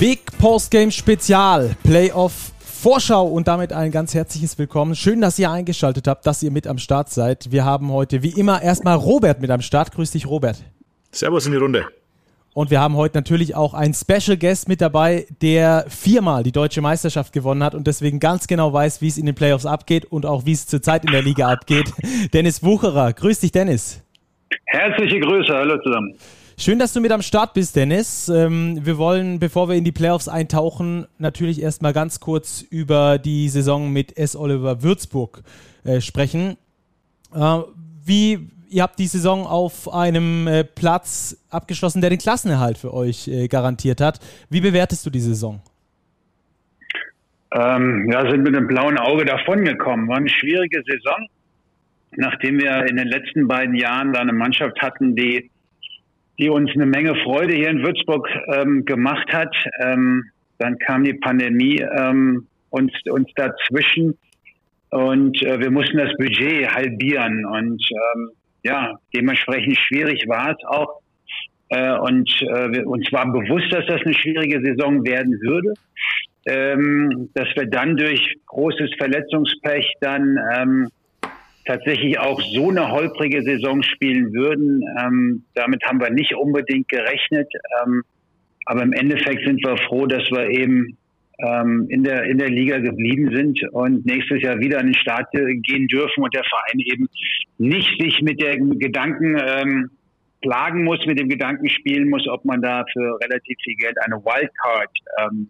Big Post Game Spezial, Playoff Vorschau und damit ein ganz herzliches Willkommen. Schön, dass ihr eingeschaltet habt, dass ihr mit am Start seid. Wir haben heute wie immer erstmal Robert mit am Start. Grüß dich, Robert. Servus in die Runde. Und wir haben heute natürlich auch einen Special Guest mit dabei, der viermal die deutsche Meisterschaft gewonnen hat und deswegen ganz genau weiß, wie es in den Playoffs abgeht und auch wie es zurzeit in der Liga abgeht. Dennis Wucherer. Grüß dich, Dennis. Herzliche Grüße, hallo zusammen. Schön, dass du mit am Start bist, Dennis. Ähm, wir wollen, bevor wir in die Playoffs eintauchen, natürlich erstmal ganz kurz über die Saison mit S. Oliver Würzburg äh, sprechen. Äh, wie, ihr habt die Saison auf einem äh, Platz abgeschlossen, der den Klassenerhalt für euch äh, garantiert hat. Wie bewertest du die Saison? Ähm, ja, sind mit einem blauen Auge davongekommen. War eine schwierige Saison, nachdem wir in den letzten beiden Jahren da eine Mannschaft hatten, die die uns eine Menge Freude hier in Würzburg ähm, gemacht hat. Ähm, dann kam die Pandemie ähm, uns, uns dazwischen und äh, wir mussten das Budget halbieren und ähm, ja, dementsprechend schwierig war es auch. Äh, und äh, wir, uns war bewusst, dass das eine schwierige Saison werden würde. Ähm, dass wir dann durch großes Verletzungspech dann ähm, tatsächlich auch so eine holprige Saison spielen würden. Ähm, damit haben wir nicht unbedingt gerechnet. Ähm, aber im Endeffekt sind wir froh, dass wir eben ähm, in, der, in der Liga geblieben sind und nächstes Jahr wieder an den Start gehen dürfen und der Verein eben nicht sich mit dem Gedanken ähm, plagen muss, mit dem Gedanken spielen muss, ob man da für relativ viel Geld eine Wildcard ähm,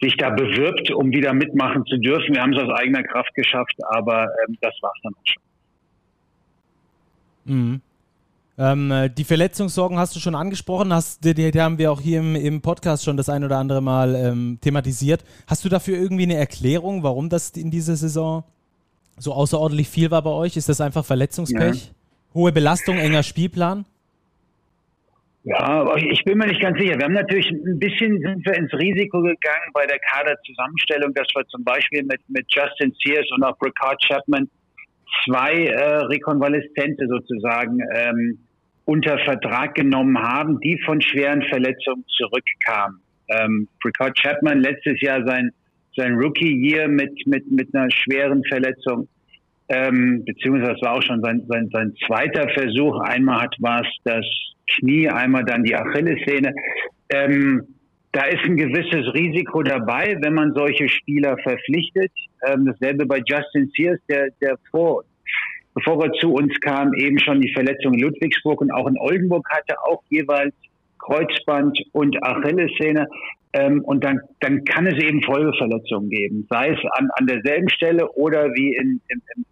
sich da bewirbt, um wieder mitmachen zu dürfen. Wir haben es aus eigener Kraft geschafft, aber ähm, das war es dann auch schon. Mhm. Ähm, äh, die Verletzungssorgen hast du schon angesprochen, hast, die, die haben wir auch hier im, im, Podcast schon das ein oder andere Mal ähm, thematisiert. Hast du dafür irgendwie eine Erklärung, warum das in dieser Saison so außerordentlich viel war bei euch? Ist das einfach Verletzungspech? Ja. Hohe Belastung, enger Spielplan? Ja, ich bin mir nicht ganz sicher. Wir haben natürlich ein bisschen sind wir ins Risiko gegangen bei der Kaderzusammenstellung, dass wir zum Beispiel mit, mit Justin Sears und auch Ricard Chapman zwei äh, Rekonvaleszente sozusagen ähm, unter Vertrag genommen haben, die von schweren Verletzungen zurückkamen. Ähm, Ricard Chapman letztes Jahr sein sein Rookie-Year mit mit mit einer schweren Verletzung ähm, beziehungsweise das war auch schon sein, sein, sein zweiter Versuch. Einmal hat war es das Knie, einmal dann die Achillessehne. Ähm, da ist ein gewisses Risiko dabei, wenn man solche Spieler verpflichtet. Ähm, dasselbe bei Justin Sears, der, der vor, bevor er zu uns kam, eben schon die Verletzung in Ludwigsburg und auch in Oldenburg hatte, auch jeweils Kreuzband und Achillessehne. Ähm, und dann, dann kann es eben Folgeverletzungen geben, sei es an, an derselben Stelle oder wie in, im,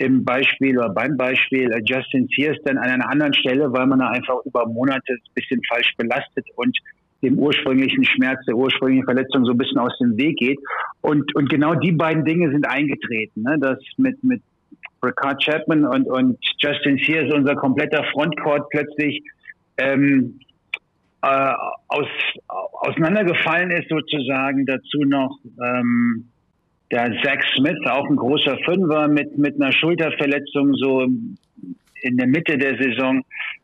im, Beispiel oder beim Beispiel äh, Justin Sears dann an einer anderen Stelle, weil man da einfach über Monate ein bisschen falsch belastet und dem ursprünglichen Schmerz, der ursprünglichen Verletzung so ein bisschen aus dem Weg geht. Und, und genau die beiden Dinge sind eingetreten. Ne? Das mit, mit Ricard Chapman und, und Justin Sears, unser kompletter Frontcourt plötzlich ähm, äh, aus, auseinandergefallen ist sozusagen. Dazu noch ähm, der Zach Smith, auch ein großer Fünfer mit, mit einer Schulterverletzung so in der Mitte der Saison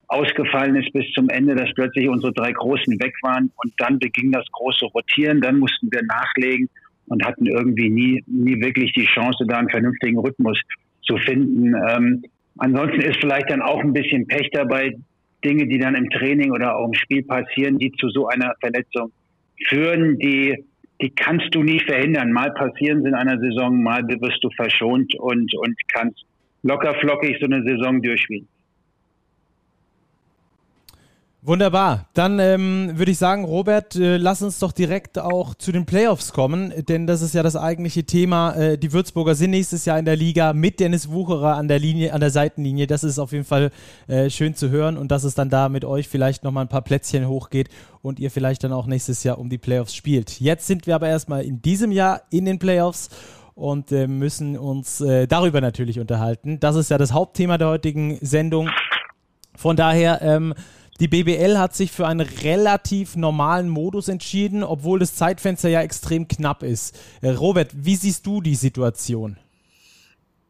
ausgefallen ist bis zum Ende, dass plötzlich unsere drei Großen weg waren und dann beging das große Rotieren, dann mussten wir nachlegen und hatten irgendwie nie, nie wirklich die Chance, da einen vernünftigen Rhythmus zu finden. Ähm, ansonsten ist vielleicht dann auch ein bisschen Pech dabei, Dinge, die dann im Training oder auch im Spiel passieren, die zu so einer Verletzung führen, die die kannst du nicht verhindern. Mal passieren sie in einer Saison, mal wirst du verschont und, und kannst locker flockig so eine Saison durchspielen. Wunderbar. Dann ähm, würde ich sagen, Robert, äh, lass uns doch direkt auch zu den Playoffs kommen, denn das ist ja das eigentliche Thema. Äh, die Würzburger sind nächstes Jahr in der Liga mit Dennis Wucherer an der Linie, an der Seitenlinie. Das ist auf jeden Fall äh, schön zu hören und dass es dann da mit euch vielleicht nochmal ein paar Plätzchen hochgeht und ihr vielleicht dann auch nächstes Jahr um die Playoffs spielt. Jetzt sind wir aber erstmal in diesem Jahr in den Playoffs und äh, müssen uns äh, darüber natürlich unterhalten. Das ist ja das Hauptthema der heutigen Sendung. Von daher, ähm, die BBL hat sich für einen relativ normalen Modus entschieden, obwohl das Zeitfenster ja extrem knapp ist. Äh, Robert, wie siehst du die Situation?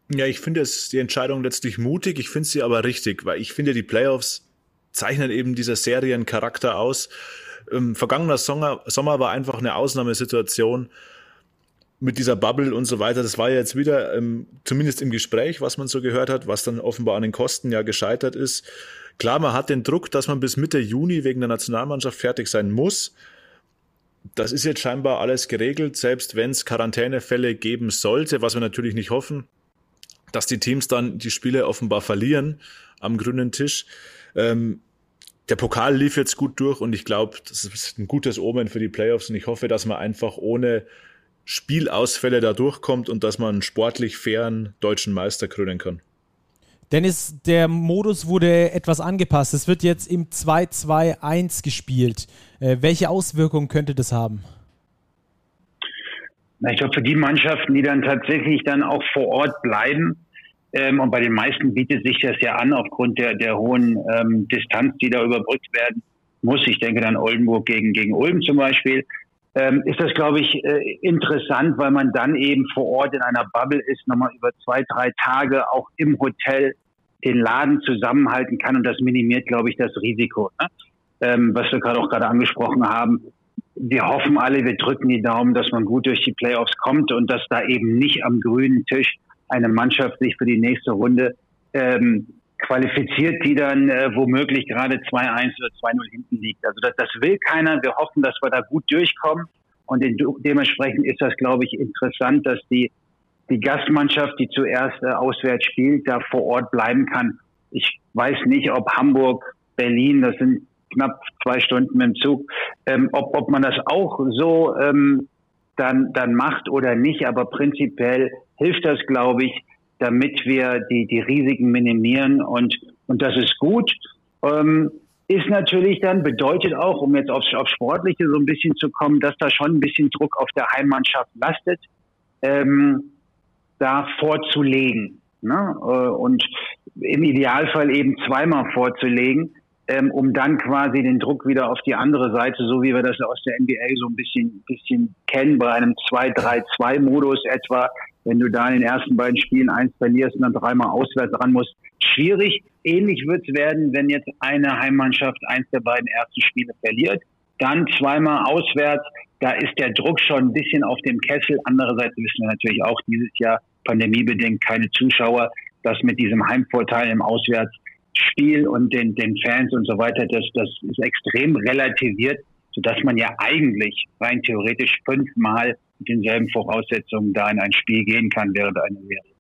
Ja, ich finde es die Entscheidung letztlich mutig, ich finde sie aber richtig, weil ich finde, die Playoffs zeichnen eben dieser Seriencharakter aus. Ähm, vergangener Sommer, Sommer war einfach eine Ausnahmesituation mit dieser Bubble und so weiter. Das war ja jetzt wieder ähm, zumindest im Gespräch, was man so gehört hat, was dann offenbar an den Kosten ja gescheitert ist. Klar, man hat den Druck, dass man bis Mitte Juni wegen der Nationalmannschaft fertig sein muss. Das ist jetzt scheinbar alles geregelt, selbst wenn es Quarantänefälle geben sollte, was wir natürlich nicht hoffen, dass die Teams dann die Spiele offenbar verlieren am grünen Tisch. Ähm, der Pokal lief jetzt gut durch und ich glaube, das ist ein gutes Omen für die Playoffs und ich hoffe, dass man einfach ohne Spielausfälle da durchkommt und dass man einen sportlich fairen deutschen Meister krönen kann. Dennis, der Modus wurde etwas angepasst. Es wird jetzt im 2-2-1 gespielt. Äh, welche Auswirkungen könnte das haben? Na, ich glaube, für die Mannschaften, die dann tatsächlich dann auch vor Ort bleiben, ähm, und bei den meisten bietet sich das ja an, aufgrund der, der hohen ähm, Distanz, die da überbrückt werden muss. Ich denke dann Oldenburg gegen, gegen Ulm zum Beispiel. Ähm, ist das, glaube ich, äh, interessant, weil man dann eben vor Ort in einer Bubble ist, nochmal über zwei, drei Tage auch im Hotel den Laden zusammenhalten kann und das minimiert, glaube ich, das Risiko. Ne? Ähm, was wir gerade auch gerade angesprochen haben. Wir hoffen alle, wir drücken die Daumen, dass man gut durch die Playoffs kommt und dass da eben nicht am grünen Tisch eine Mannschaft sich für die nächste Runde ähm, qualifiziert, die dann äh, womöglich gerade 2-1 oder 2-0 hinten liegt. Also das, das will keiner. Wir hoffen, dass wir da gut durchkommen. Und in, dementsprechend ist das, glaube ich, interessant, dass die, die Gastmannschaft, die zuerst äh, auswärts spielt, da vor Ort bleiben kann. Ich weiß nicht, ob Hamburg, Berlin, das sind knapp zwei Stunden dem Zug, ähm, ob, ob man das auch so ähm, dann, dann macht oder nicht. Aber prinzipiell hilft das, glaube ich, damit wir die, die Risiken minimieren und, und das ist gut. Ähm, ist natürlich dann, bedeutet auch, um jetzt aufs, aufs Sportliche so ein bisschen zu kommen, dass da schon ein bisschen Druck auf der Heimmannschaft lastet, ähm, da vorzulegen. Ne? Äh, und im Idealfall eben zweimal vorzulegen, ähm, um dann quasi den Druck wieder auf die andere Seite, so wie wir das aus der NBA so ein bisschen, bisschen kennen, bei einem 2-3-2-Modus etwa, wenn du da in den ersten beiden Spielen eins verlierst und dann dreimal auswärts ran musst. Schwierig. Ähnlich wird es werden, wenn jetzt eine Heimmannschaft eins der beiden ersten Spiele verliert. Dann zweimal auswärts. Da ist der Druck schon ein bisschen auf dem Kessel. Andererseits wissen wir natürlich auch dieses Jahr pandemiebedingt keine Zuschauer. Das mit diesem Heimvorteil im Auswärtsspiel und den, den Fans und so weiter, das, das ist extrem relativiert, sodass man ja eigentlich rein theoretisch fünfmal mit denselben Voraussetzungen da in ein Spiel gehen kann während einer Serie.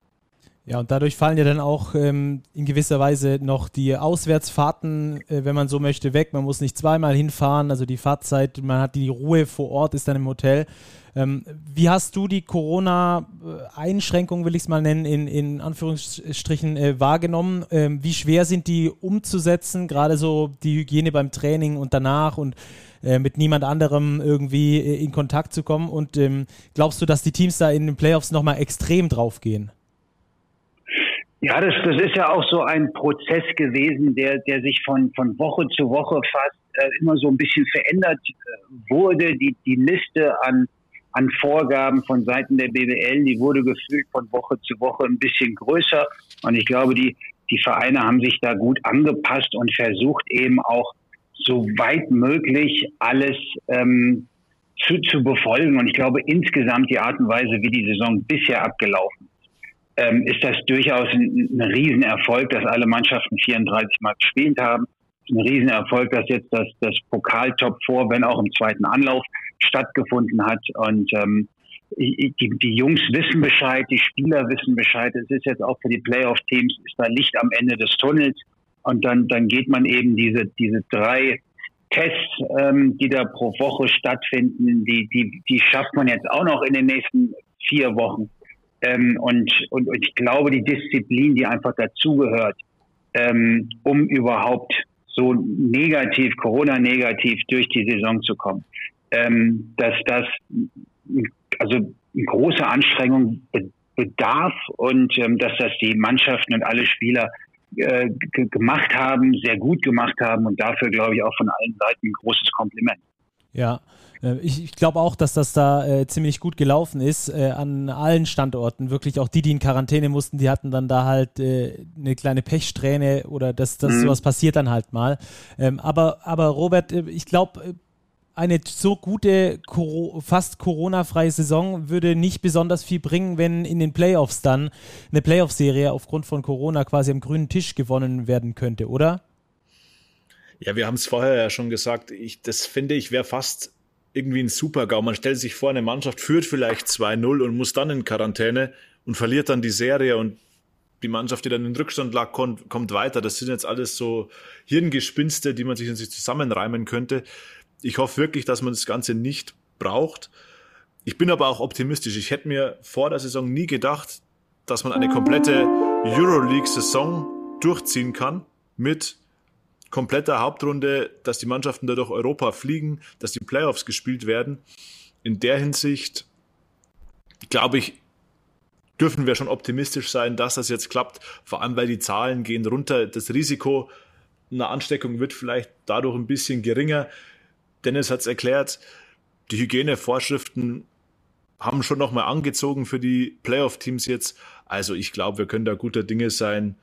Ja, und dadurch fallen ja dann auch ähm, in gewisser Weise noch die Auswärtsfahrten, äh, wenn man so möchte, weg. Man muss nicht zweimal hinfahren, also die Fahrzeit, man hat die Ruhe vor Ort, ist dann im Hotel. Ähm, wie hast du die Corona-Einschränkungen, will ich es mal nennen, in, in Anführungsstrichen äh, wahrgenommen? Ähm, wie schwer sind die umzusetzen, gerade so die Hygiene beim Training und danach und äh, mit niemand anderem irgendwie äh, in Kontakt zu kommen? Und ähm, glaubst du, dass die Teams da in den Playoffs nochmal extrem drauf gehen? Ja, das, das ist ja auch so ein Prozess gewesen, der, der sich von, von Woche zu Woche fast äh, immer so ein bisschen verändert äh, wurde. Die, die Liste an, an Vorgaben von Seiten der BWL, die wurde gefühlt von Woche zu Woche ein bisschen größer. Und ich glaube, die, die Vereine haben sich da gut angepasst und versucht eben auch so weit möglich alles ähm, zu, zu befolgen. Und ich glaube, insgesamt die Art und Weise, wie die Saison bisher abgelaufen ähm, ist das durchaus ein, ein Riesenerfolg, dass alle Mannschaften 34 Mal gespielt haben. Ein Riesenerfolg, dass jetzt das, das Pokal-Top vor, wenn auch im zweiten Anlauf, stattgefunden hat. Und ähm, die, die Jungs wissen Bescheid, die Spieler wissen Bescheid. Es ist jetzt auch für die Playoff-Teams, ist da Licht am Ende des Tunnels. Und dann, dann geht man eben diese, diese drei Tests, ähm, die da pro Woche stattfinden, die, die, die schafft man jetzt auch noch in den nächsten vier Wochen. Ähm, und, und, und ich glaube, die Disziplin, die einfach dazugehört, ähm, um überhaupt so negativ, Corona-negativ durch die Saison zu kommen, ähm, dass das also eine große Anstrengung bedarf und ähm, dass das die Mannschaften und alle Spieler äh, gemacht haben, sehr gut gemacht haben und dafür glaube ich auch von allen Seiten ein großes Kompliment. Ja, ich, ich glaube auch, dass das da äh, ziemlich gut gelaufen ist äh, an allen Standorten. Wirklich auch die, die in Quarantäne mussten, die hatten dann da halt äh, eine kleine Pechsträhne oder das, das mhm. sowas passiert dann halt mal. Ähm, aber, aber Robert, äh, ich glaube, eine so gute, fast Corona-freie Saison würde nicht besonders viel bringen, wenn in den Playoffs dann eine Playoff-Serie aufgrund von Corona quasi am grünen Tisch gewonnen werden könnte, oder? Ja, wir haben es vorher ja schon gesagt. Ich, das finde ich wäre fast irgendwie ein Super-GAU. Man stellt sich vor, eine Mannschaft führt vielleicht 2-0 und muss dann in Quarantäne und verliert dann die Serie und die Mannschaft, die dann in Rückstand lag, kommt, kommt weiter. Das sind jetzt alles so Hirngespinste, die man sich in sich zusammenreimen könnte. Ich hoffe wirklich, dass man das Ganze nicht braucht. Ich bin aber auch optimistisch. Ich hätte mir vor der Saison nie gedacht, dass man eine komplette Euroleague-Saison durchziehen kann mit kompletter Hauptrunde, dass die Mannschaften dadurch Europa fliegen, dass die Playoffs gespielt werden. In der Hinsicht glaube ich, dürfen wir schon optimistisch sein, dass das jetzt klappt, vor allem weil die Zahlen gehen runter. Das Risiko einer Ansteckung wird vielleicht dadurch ein bisschen geringer. Dennis hat es erklärt, die Hygienevorschriften haben schon nochmal angezogen für die Playoff-Teams jetzt. Also ich glaube, wir können da guter Dinge sein,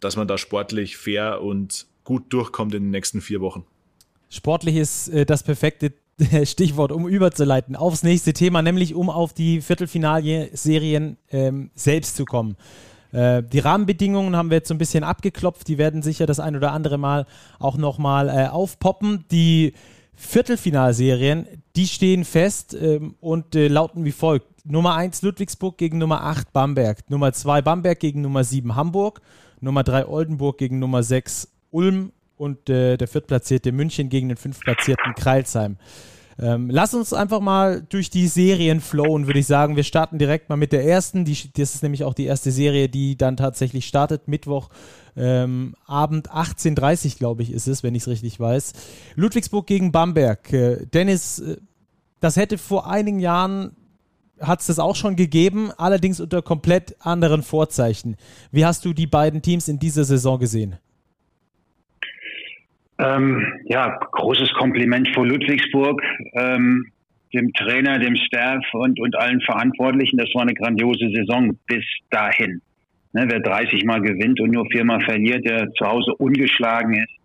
dass man da sportlich fair und gut durchkommt in den nächsten vier Wochen. Sportlich ist äh, das perfekte Stichwort, um überzuleiten aufs nächste Thema, nämlich um auf die Viertelfinalserien ähm, selbst zu kommen. Äh, die Rahmenbedingungen haben wir jetzt so ein bisschen abgeklopft, die werden sicher das ein oder andere Mal auch nochmal äh, aufpoppen. Die Viertelfinalserien, die stehen fest ähm, und äh, lauten wie folgt. Nummer 1 Ludwigsburg gegen Nummer 8 Bamberg, Nummer 2 Bamberg gegen Nummer 7 Hamburg, Nummer 3 Oldenburg gegen Nummer 6 Ulm und äh, der viertplatzierte München gegen den fünftplatzierten Kreilsheim. Ähm, lass uns einfach mal durch die Serien flowen, würde ich sagen. Wir starten direkt mal mit der ersten. Die, das ist nämlich auch die erste Serie, die dann tatsächlich startet. Mittwoch ähm, Abend 18.30 glaube ich ist es, wenn ich es richtig weiß. Ludwigsburg gegen Bamberg. Äh, Dennis, äh, das hätte vor einigen Jahren hat es das auch schon gegeben, allerdings unter komplett anderen Vorzeichen. Wie hast du die beiden Teams in dieser Saison gesehen? Ähm, ja, großes Kompliment vor Ludwigsburg, ähm, dem Trainer, dem Staff und, und allen Verantwortlichen. Das war eine grandiose Saison bis dahin. Ne, wer 30 Mal gewinnt und nur viermal verliert, der zu Hause ungeschlagen ist,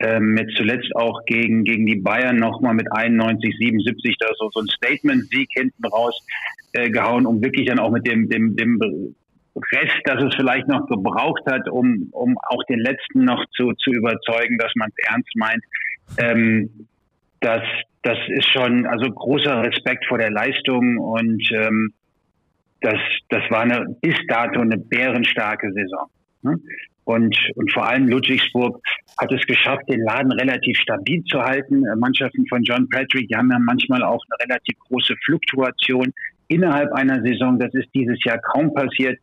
ähm, mit zuletzt auch gegen, gegen die Bayern nochmal mit 91, 77 da so, so ein Statement-Sieg hinten raus äh, gehauen, um wirklich dann auch mit dem, dem, dem Rest, dass es vielleicht noch gebraucht hat, um, um auch den Letzten noch zu, zu überzeugen, dass man es ernst meint. Ähm, das, das ist schon, also großer Respekt vor der Leistung und ähm, das, das war eine bis dato eine bärenstarke Saison. Ne? Und, und vor allem Ludwigsburg hat es geschafft, den Laden relativ stabil zu halten. Äh, Mannschaften von John Patrick, die haben ja manchmal auch eine relativ große Fluktuation innerhalb einer Saison. Das ist dieses Jahr kaum passiert.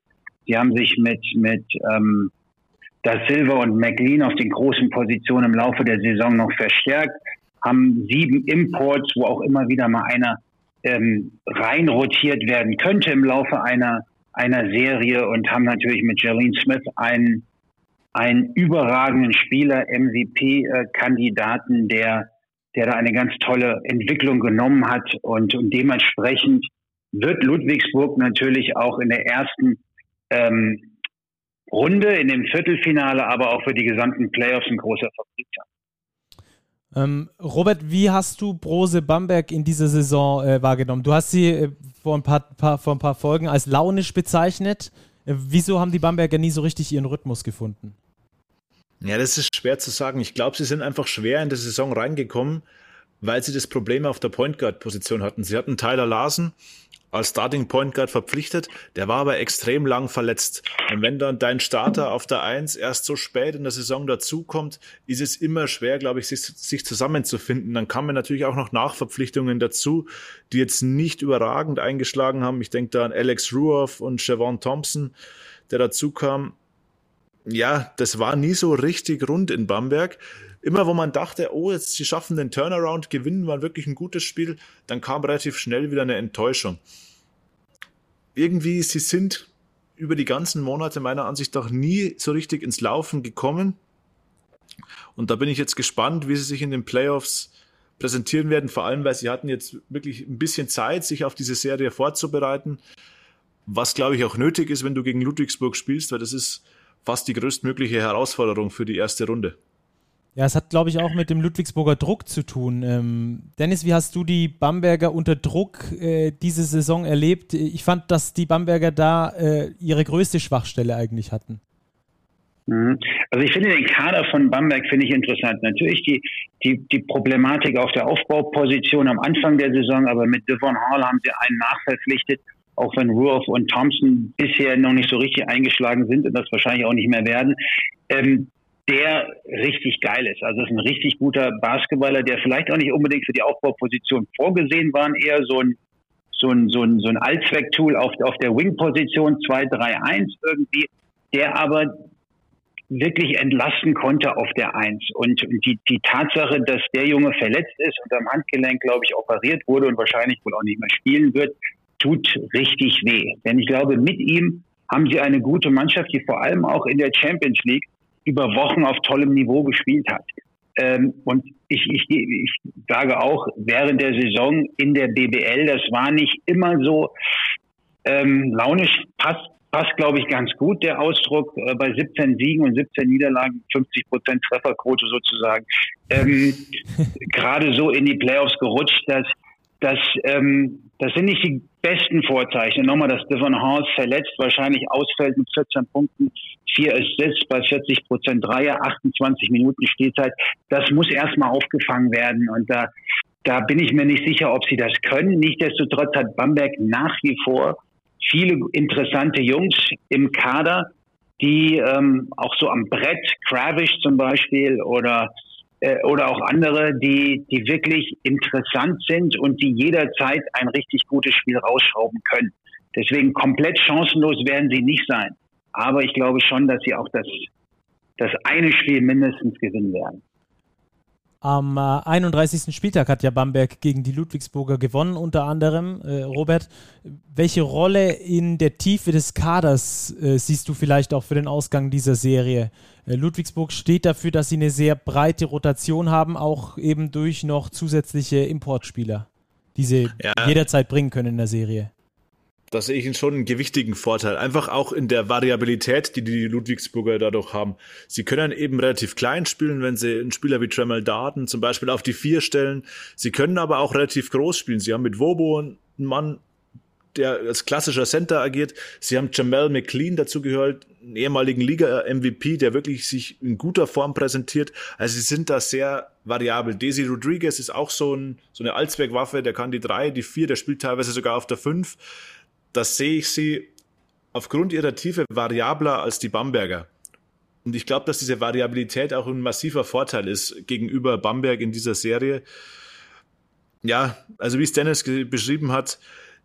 Sie haben sich mit, mit ähm, Da Silva und McLean auf den großen Positionen im Laufe der Saison noch verstärkt, haben sieben Imports, wo auch immer wieder mal einer ähm, rein rotiert werden könnte im Laufe einer, einer Serie und haben natürlich mit Jalen Smith einen, einen überragenden Spieler, MVP-Kandidaten, der, der da eine ganz tolle Entwicklung genommen hat und, und dementsprechend wird Ludwigsburg natürlich auch in der ersten ähm, Runde in dem Viertelfinale, aber auch für die gesamten Playoffs ein großer Favorit sein. Ähm, Robert, wie hast du Brose Bamberg in dieser Saison äh, wahrgenommen? Du hast sie äh, vor, ein paar, paar, vor ein paar Folgen als launisch bezeichnet. Äh, wieso haben die Bamberger nie so richtig ihren Rhythmus gefunden? Ja, das ist schwer zu sagen. Ich glaube, sie sind einfach schwer in die Saison reingekommen, weil sie das Problem auf der Point Guard Position hatten. Sie hatten Tyler Larsen, als Starting Point Guard verpflichtet. Der war aber extrem lang verletzt. Und wenn dann dein Starter auf der Eins erst so spät in der Saison dazukommt, ist es immer schwer, glaube ich, sich, sich zusammenzufinden. Dann kamen natürlich auch noch Nachverpflichtungen dazu, die jetzt nicht überragend eingeschlagen haben. Ich denke da an Alex Ruoff und Siobhan Thompson, der dazu kam. Ja, das war nie so richtig rund in Bamberg immer wo man dachte, oh, jetzt sie schaffen den Turnaround, gewinnen waren wirklich ein gutes Spiel, dann kam relativ schnell wieder eine Enttäuschung. Irgendwie, sie sind über die ganzen Monate meiner Ansicht nach nie so richtig ins Laufen gekommen. Und da bin ich jetzt gespannt, wie sie sich in den Playoffs präsentieren werden, vor allem, weil sie hatten jetzt wirklich ein bisschen Zeit, sich auf diese Serie vorzubereiten, was glaube ich auch nötig ist, wenn du gegen Ludwigsburg spielst, weil das ist fast die größtmögliche Herausforderung für die erste Runde. Ja, es hat, glaube ich, auch mit dem Ludwigsburger Druck zu tun. Ähm, Dennis, wie hast du die Bamberger unter Druck äh, diese Saison erlebt? Ich fand, dass die Bamberger da äh, ihre größte Schwachstelle eigentlich hatten. Mhm. Also ich finde den Kader von Bamberg finde ich interessant. Natürlich die, die, die Problematik auf der Aufbauposition am Anfang der Saison, aber mit Devon Hall haben sie einen nachverpflichtet, auch wenn Ruoff und Thompson bisher noch nicht so richtig eingeschlagen sind und das wahrscheinlich auch nicht mehr werden. Ähm, der richtig geil ist. Also ist ein richtig guter Basketballer, der vielleicht auch nicht unbedingt für die Aufbauposition vorgesehen war, eher so ein so ein, so ein, so ein Allzwecktool auf, auf der Wing-Position 2-3-1 irgendwie, der aber wirklich entlasten konnte auf der Eins. Und die, die Tatsache, dass der Junge verletzt ist und am Handgelenk, glaube ich, operiert wurde und wahrscheinlich wohl auch nicht mehr spielen wird, tut richtig weh. Denn ich glaube, mit ihm haben sie eine gute Mannschaft, die vor allem auch in der Champions League über Wochen auf tollem Niveau gespielt hat. Ähm, und ich, ich, ich sage auch, während der Saison in der BBL, das war nicht immer so ähm, launisch, passt, passt glaube ich, ganz gut, der Ausdruck, äh, bei 17 Siegen und 17 Niederlagen, 50 Prozent Trefferquote sozusagen, ähm, gerade so in die Playoffs gerutscht, dass das, ähm, das sind nicht die besten Vorzeichen. Nochmal, dass Devon Haas verletzt wahrscheinlich ausfällt mit 14 Punkten, vier Assists bei 40 Prozent Dreier, 28 Minuten Spielzeit. Das muss erstmal aufgefangen werden. Und da, da bin ich mir nicht sicher, ob sie das können. Nichtsdestotrotz hat Bamberg nach wie vor viele interessante Jungs im Kader, die ähm, auch so am Brett, Kravish zum Beispiel oder äh, oder auch andere, die, die wirklich interessant sind und die jederzeit ein richtig gutes Spiel rausschrauben können. Deswegen komplett chancenlos werden sie nicht sein. Aber ich glaube schon, dass sie auch das, das eine Spiel mindestens gewinnen werden. Am äh, 31. Spieltag hat ja Bamberg gegen die Ludwigsburger gewonnen, unter anderem. Äh, Robert, welche Rolle in der Tiefe des Kaders äh, siehst du vielleicht auch für den Ausgang dieser Serie? Äh, Ludwigsburg steht dafür, dass sie eine sehr breite Rotation haben, auch eben durch noch zusätzliche Importspieler, die sie ja. jederzeit bringen können in der Serie da sehe ich schon einen gewichtigen Vorteil. Einfach auch in der Variabilität, die die Ludwigsburger dadurch haben. Sie können eben relativ klein spielen, wenn sie einen Spieler wie Tremel Darden zum Beispiel auf die Vier stellen. Sie können aber auch relativ groß spielen. Sie haben mit Wobo einen Mann, der als klassischer Center agiert. Sie haben Jamel McLean dazu gehört, einen ehemaligen Liga-MVP, der wirklich sich in guter Form präsentiert. Also sie sind da sehr variabel. Desi Rodriguez ist auch so, ein, so eine Allzweckwaffe, der kann die drei, die vier, der spielt teilweise sogar auf der fünf das sehe ich sie aufgrund ihrer Tiefe variabler als die Bamberger. Und ich glaube, dass diese Variabilität auch ein massiver Vorteil ist gegenüber Bamberg in dieser Serie. Ja, also wie es Dennis beschrieben hat,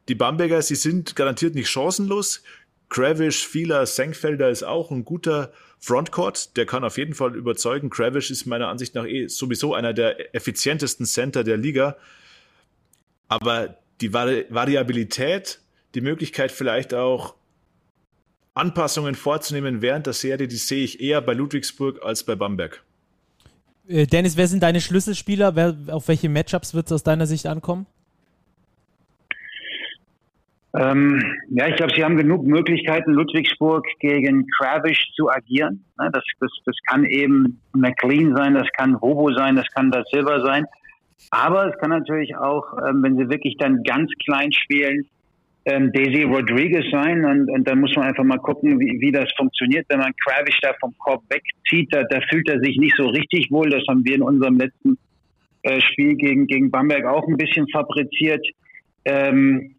die Bamberger, sie sind garantiert nicht chancenlos. Kravish, Fieler, Senkfelder ist auch ein guter Frontcourt. Der kann auf jeden Fall überzeugen. Kravish ist meiner Ansicht nach eh sowieso einer der effizientesten Center der Liga. Aber die Vari Variabilität die Möglichkeit vielleicht auch Anpassungen vorzunehmen während der Serie, die sehe ich eher bei Ludwigsburg als bei Bamberg. Äh, Dennis, wer sind deine Schlüsselspieler? Wer, auf welche Matchups wird es aus deiner Sicht ankommen? Ähm, ja, ich glaube, sie haben genug Möglichkeiten, Ludwigsburg gegen Kravish zu agieren. Das, das, das kann eben McLean sein, das kann Robo sein, das kann das Silver sein. Aber es kann natürlich auch, ähm, wenn sie wirklich dann ganz klein spielen, ähm, Daisy Rodriguez sein und, und dann muss man einfach mal gucken, wie, wie das funktioniert. Wenn man Kravish da vom Korb wegzieht, da, da fühlt er sich nicht so richtig wohl. Das haben wir in unserem letzten äh, Spiel gegen, gegen Bamberg auch ein bisschen fabriziert. Ähm,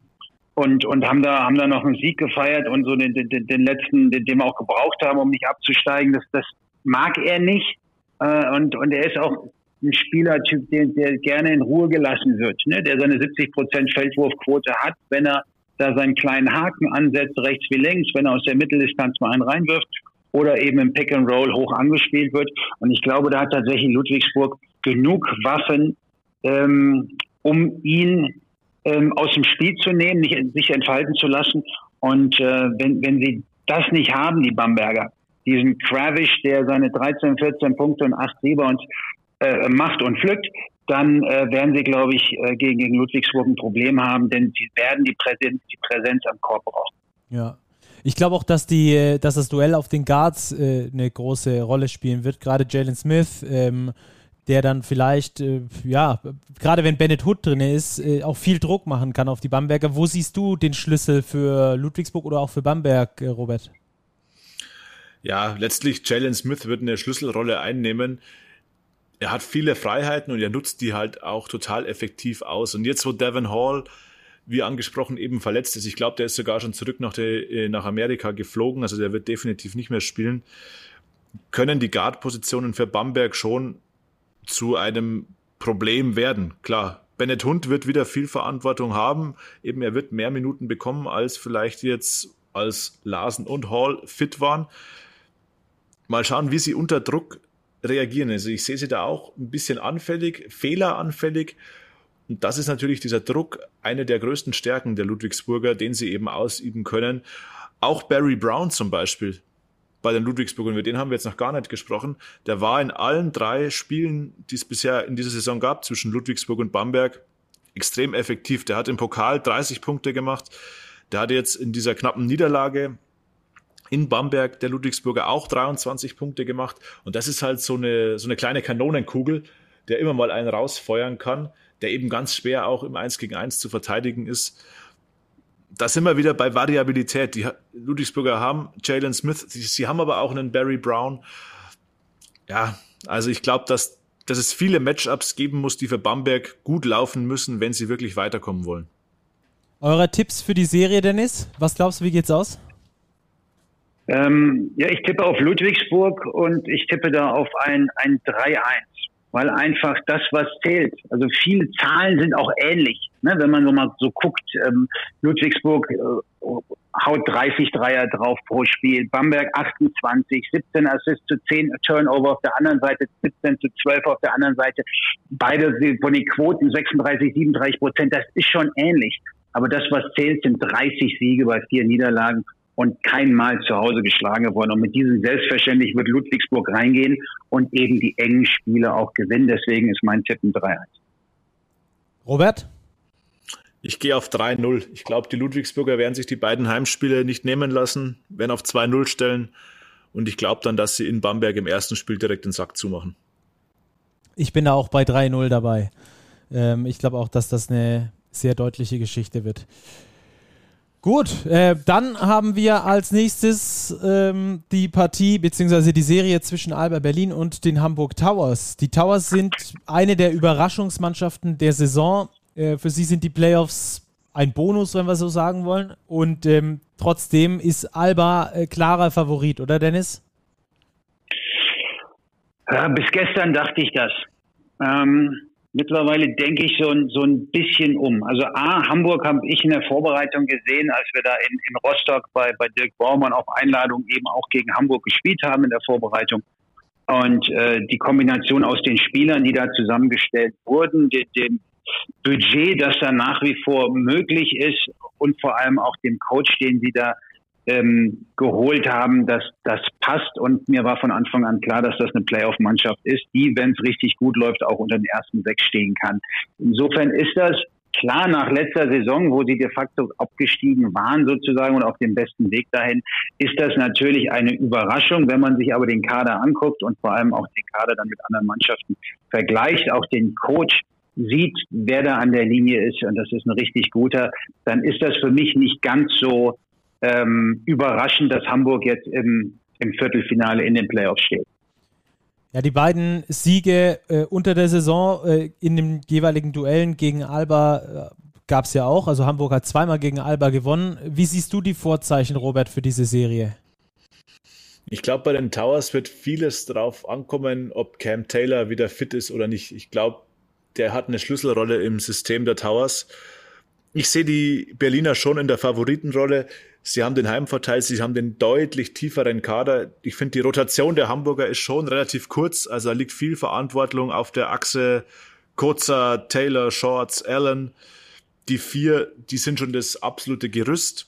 und, und haben da, haben da noch einen Sieg gefeiert und so den, den, den letzten, den, den wir auch gebraucht haben, um nicht abzusteigen. Das, das mag er nicht. Äh, und, und er ist auch ein Spielertyp, der, der gerne in Ruhe gelassen wird, ne? der seine 70 Prozent Feldwurfquote hat, wenn er da seinen kleinen Haken ansetzt, rechts wie links, wenn er aus der Mitteldistanz mal einen reinwirft oder eben im Pick and Roll hoch angespielt wird. Und ich glaube, da hat tatsächlich Ludwigsburg genug Waffen, ähm, um ihn ähm, aus dem Spiel zu nehmen, nicht, sich entfalten zu lassen. Und äh, wenn, wenn sie das nicht haben, die Bamberger, diesen Kravish, der seine 13, 14 Punkte und 8 Rebounds äh, macht und pflückt, dann äh, werden sie, glaube ich, äh, gegen, gegen Ludwigsburg ein Problem haben, denn sie werden die Präsenz, die Präsenz am Korb brauchen. Ja. Ich glaube auch, dass die, dass das Duell auf den Guards äh, eine große Rolle spielen wird. Gerade Jalen Smith, ähm, der dann vielleicht, äh, ja, gerade wenn Bennett Hood drin ist, äh, auch viel Druck machen kann auf die Bamberger. Wo siehst du den Schlüssel für Ludwigsburg oder auch für Bamberg, äh, Robert? Ja, letztlich Jalen Smith wird eine Schlüsselrolle einnehmen. Er hat viele Freiheiten und er nutzt die halt auch total effektiv aus. Und jetzt, wo Devin Hall wie angesprochen, eben verletzt ist. Ich glaube, der ist sogar schon zurück nach, der, äh, nach Amerika geflogen, also der wird definitiv nicht mehr spielen. Können die Guard-Positionen für Bamberg schon zu einem Problem werden? Klar, Bennett Hund wird wieder viel Verantwortung haben. Eben, er wird mehr Minuten bekommen, als vielleicht jetzt als Larsen und Hall fit waren. Mal schauen, wie sie unter Druck reagieren. Also ich sehe sie da auch ein bisschen anfällig, fehleranfällig. Und das ist natürlich dieser Druck, eine der größten Stärken der Ludwigsburger, den sie eben ausüben können. Auch Barry Brown zum Beispiel bei den Ludwigsburgern, über den haben wir jetzt noch gar nicht gesprochen. Der war in allen drei Spielen, die es bisher in dieser Saison gab, zwischen Ludwigsburg und Bamberg, extrem effektiv. Der hat im Pokal 30 Punkte gemacht. Der hatte jetzt in dieser knappen Niederlage in Bamberg der Ludwigsburger auch 23 Punkte gemacht. Und das ist halt so eine, so eine kleine Kanonenkugel, der immer mal einen rausfeuern kann der eben ganz schwer auch im 1 gegen 1 zu verteidigen ist. Da sind wir wieder bei Variabilität. Die Ludwigsburger haben Jalen Smith, sie, sie haben aber auch einen Barry Brown. Ja, also ich glaube, dass, dass es viele Matchups geben muss, die für Bamberg gut laufen müssen, wenn sie wirklich weiterkommen wollen. Eure Tipps für die Serie, Dennis? Was glaubst du, wie geht's aus? Ähm, ja, ich tippe auf Ludwigsburg und ich tippe da auf ein, ein 3-1 weil einfach das, was zählt. Also viele Zahlen sind auch ähnlich. Ne? Wenn man so mal so guckt, ähm, Ludwigsburg äh, haut 30 Dreier drauf pro Spiel, Bamberg 28, 17 Assists zu 10 Turnover auf der anderen Seite, 17 zu 12 auf der anderen Seite. Beide von den Quoten 36, 37 Prozent, das ist schon ähnlich. Aber das, was zählt, sind 30 Siege bei vier Niederlagen und kein Mal zu Hause geschlagen worden. Und mit diesem Selbstverständlich wird Ludwigsburg reingehen und eben die engen Spiele auch gewinnen. Deswegen ist mein Tipp ein 3-1. Robert? Ich gehe auf 3-0. Ich glaube, die Ludwigsburger werden sich die beiden Heimspiele nicht nehmen lassen, werden auf 2-0 stellen. Und ich glaube dann, dass sie in Bamberg im ersten Spiel direkt den Sack zumachen. Ich bin da auch bei 3-0 dabei. Ähm, ich glaube auch, dass das eine sehr deutliche Geschichte wird. Gut, äh, dann haben wir als nächstes ähm, die Partie bzw. die Serie zwischen Alba Berlin und den Hamburg Towers. Die Towers sind eine der Überraschungsmannschaften der Saison. Äh, für sie sind die Playoffs ein Bonus, wenn wir so sagen wollen. Und ähm, trotzdem ist Alba äh, klarer Favorit, oder Dennis? Ja, bis gestern dachte ich das. Ähm, Mittlerweile denke ich so, ein so ein bisschen um. Also A, Hamburg habe ich in der Vorbereitung gesehen, als wir da in, in Rostock bei, bei Dirk Baumann auf Einladung eben auch gegen Hamburg gespielt haben in der Vorbereitung. Und äh, die Kombination aus den Spielern, die da zusammengestellt wurden, dem, dem Budget, das da nach wie vor möglich ist und vor allem auch dem Coach, den sie da ähm, geholt haben, dass das passt. Und mir war von Anfang an klar, dass das eine Playoff-Mannschaft ist, die, wenn es richtig gut läuft, auch unter den ersten sechs stehen kann. Insofern ist das klar nach letzter Saison, wo sie de facto abgestiegen waren sozusagen und auf dem besten Weg dahin, ist das natürlich eine Überraschung. Wenn man sich aber den Kader anguckt und vor allem auch den Kader dann mit anderen Mannschaften vergleicht, auch den Coach sieht, wer da an der Linie ist, und das ist ein richtig guter, dann ist das für mich nicht ganz so ähm, überraschend, dass Hamburg jetzt im, im Viertelfinale in den Playoffs steht. Ja, die beiden Siege äh, unter der Saison äh, in den jeweiligen Duellen gegen Alba äh, gab es ja auch. Also Hamburg hat zweimal gegen Alba gewonnen. Wie siehst du die Vorzeichen, Robert, für diese Serie? Ich glaube, bei den Towers wird vieles darauf ankommen, ob Cam Taylor wieder fit ist oder nicht. Ich glaube, der hat eine Schlüsselrolle im System der Towers. Ich sehe die Berliner schon in der Favoritenrolle. Sie haben den Heimvorteil, sie haben den deutlich tieferen Kader. Ich finde, die Rotation der Hamburger ist schon relativ kurz. Also da liegt viel Verantwortung auf der Achse Kurzer, Taylor, Shorts, Allen. Die vier, die sind schon das absolute Gerüst.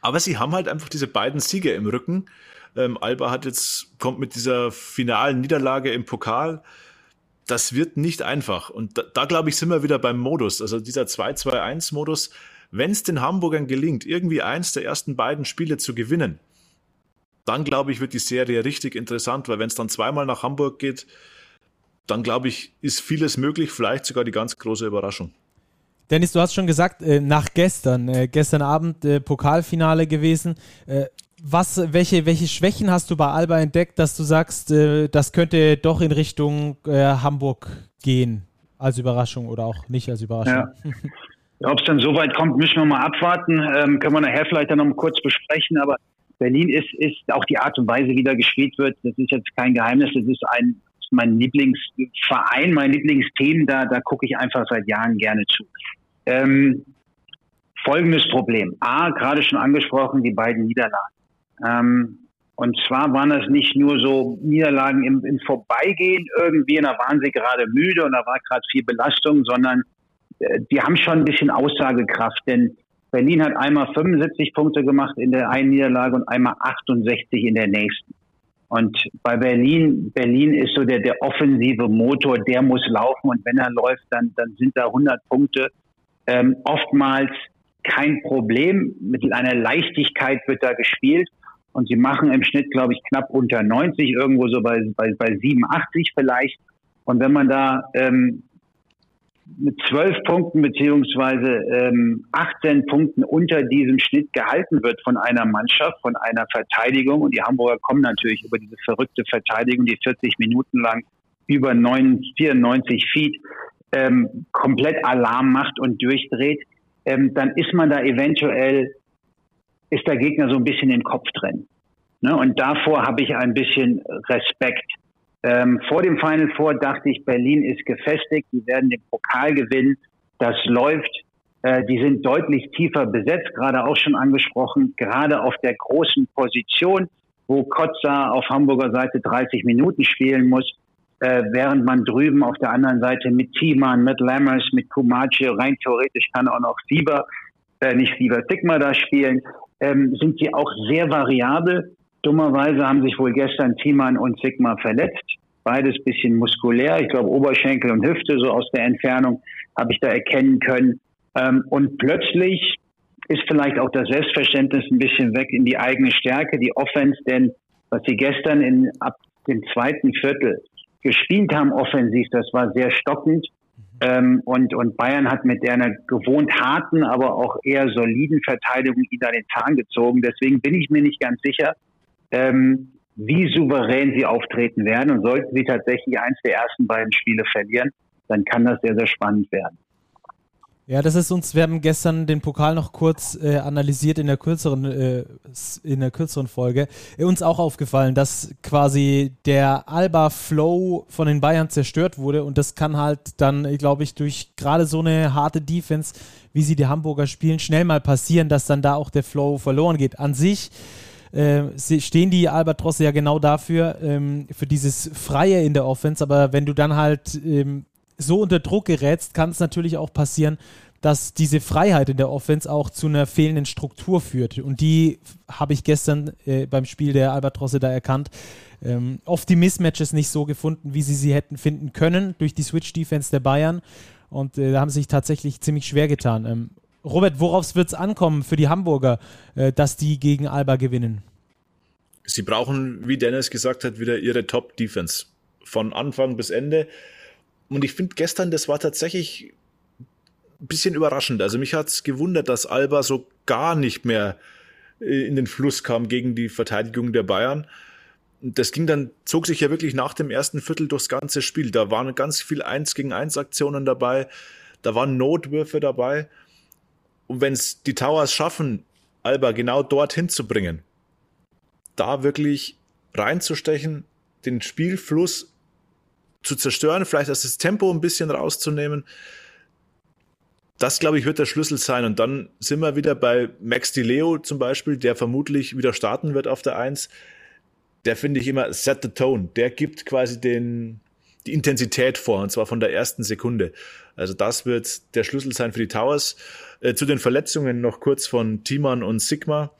Aber sie haben halt einfach diese beiden Siege im Rücken. Ähm, Alba hat jetzt, kommt mit dieser finalen Niederlage im Pokal. Das wird nicht einfach. Und da, da glaube ich, sind wir wieder beim Modus. Also dieser 2-2-1-Modus Wenn es den Hamburgern gelingt, irgendwie eins der ersten beiden Spiele zu gewinnen, dann glaube ich, wird die Serie richtig interessant, weil wenn es dann zweimal nach Hamburg geht, dann glaube ich, ist vieles möglich, vielleicht sogar die ganz große Überraschung. Dennis, du hast schon gesagt, äh, nach gestern, äh, gestern Abend äh, Pokalfinale gewesen. Was, welche, welche Schwächen hast du bei Alba entdeckt, dass du sagst, äh, das könnte doch in Richtung äh, Hamburg gehen, als Überraschung oder auch nicht als Überraschung? Ja. Ob es dann so weit kommt, müssen wir mal abwarten. Ähm, können wir nachher vielleicht dann noch mal kurz besprechen. Aber Berlin ist, ist auch die Art und Weise, wie da gespielt wird. Das ist jetzt kein Geheimnis. Das ist ein mein Lieblingsverein, mein Lieblingsteam. Da, da gucke ich einfach seit Jahren gerne zu. Ähm, folgendes Problem. A, gerade schon angesprochen, die beiden Niederlagen. Ähm, und zwar waren das nicht nur so Niederlagen im, im Vorbeigehen irgendwie, und da waren sie gerade müde und da war gerade viel Belastung, sondern äh, die haben schon ein bisschen Aussagekraft, denn Berlin hat einmal 75 Punkte gemacht in der einen Niederlage und einmal 68 in der nächsten. Und bei Berlin, Berlin ist so der, der offensive Motor, der muss laufen und wenn er läuft, dann, dann sind da 100 Punkte. Ähm, oftmals kein Problem, mit einer Leichtigkeit wird da gespielt und sie machen im Schnitt, glaube ich, knapp unter 90, irgendwo so bei, bei, bei 87 vielleicht. Und wenn man da ähm, mit zwölf Punkten beziehungsweise ähm, 18 Punkten unter diesem Schnitt gehalten wird von einer Mannschaft, von einer Verteidigung. Und die Hamburger kommen natürlich über diese verrückte Verteidigung, die 40 Minuten lang über 9, 94 Feet ähm, komplett Alarm macht und durchdreht, ähm, dann ist man da eventuell, ist der Gegner so ein bisschen im Kopf drin. Ne? Und davor habe ich ein bisschen Respekt. Ähm, vor dem Final Four dachte ich, Berlin ist gefestigt, die werden den Pokal gewinnen, das läuft. Äh, die sind deutlich tiefer besetzt, gerade auch schon angesprochen, gerade auf der großen Position, wo Kotza auf Hamburger Seite 30 Minuten spielen muss, äh, während man drüben auf der anderen Seite mit Thiemann, mit Lammers, mit Kumachi, rein theoretisch kann auch noch Sieber, äh, nicht Sieber, Sigma da spielen, ähm, sind sie auch sehr variabel. Dummerweise haben sich wohl gestern Thiemann und Sigma verletzt. Beides bisschen muskulär. Ich glaube, Oberschenkel und Hüfte, so aus der Entfernung, habe ich da erkennen können. Ähm, und plötzlich ist vielleicht auch das Selbstverständnis ein bisschen weg in die eigene Stärke, die Offense, denn was sie gestern in, ab dem zweiten Viertel gespielt haben offensiv, das war sehr stockend. Ähm, und, und Bayern hat mit einer gewohnt harten, aber auch eher soliden Verteidigung ihn da den Zahn gezogen. Deswegen bin ich mir nicht ganz sicher, ähm, wie souverän sie auftreten werden. Und sollten sie tatsächlich eins der ersten beiden Spiele verlieren, dann kann das sehr, sehr spannend werden. Ja, das ist uns, wir haben gestern den Pokal noch kurz äh, analysiert in der kürzeren, äh, in der kürzeren Folge. Äh, uns auch aufgefallen, dass quasi der Alba-Flow von den Bayern zerstört wurde und das kann halt dann, glaube ich, durch gerade so eine harte Defense, wie sie die Hamburger spielen, schnell mal passieren, dass dann da auch der Flow verloren geht. An sich äh, stehen die Albatrosse ja genau dafür, ähm, für dieses Freie in der Offense, aber wenn du dann halt ähm, so unter Druck gerätst, kann es natürlich auch passieren, dass diese Freiheit in der Offense auch zu einer fehlenden Struktur führt. Und die habe ich gestern äh, beim Spiel der Albatrosse da erkannt. Ähm, oft die Mismatches nicht so gefunden, wie sie sie hätten finden können durch die Switch-Defense der Bayern. Und äh, da haben sie sich tatsächlich ziemlich schwer getan. Ähm, Robert, worauf wird es ankommen für die Hamburger, äh, dass die gegen Alba gewinnen? Sie brauchen, wie Dennis gesagt hat, wieder ihre Top-Defense. Von Anfang bis Ende. Und ich finde gestern, das war tatsächlich ein bisschen überraschend. Also mich hat es gewundert, dass Alba so gar nicht mehr äh, in den Fluss kam gegen die Verteidigung der Bayern. Das ging dann, zog sich ja wirklich nach dem ersten Viertel durchs ganze Spiel. Da waren ganz viel Eins gegen Eins Aktionen dabei. Da waren Notwürfe dabei. Und wenn es die Towers schaffen, Alba genau dorthin zu bringen, da wirklich reinzustechen, den Spielfluss zu zerstören, vielleicht erst das Tempo ein bisschen rauszunehmen. Das, glaube ich, wird der Schlüssel sein. Und dann sind wir wieder bei Max Di Leo zum Beispiel, der vermutlich wieder starten wird auf der Eins. Der finde ich immer set the tone. Der gibt quasi den, die Intensität vor, und zwar von der ersten Sekunde. Also das wird der Schlüssel sein für die Towers. Äh, zu den Verletzungen noch kurz von Timan und Sigma.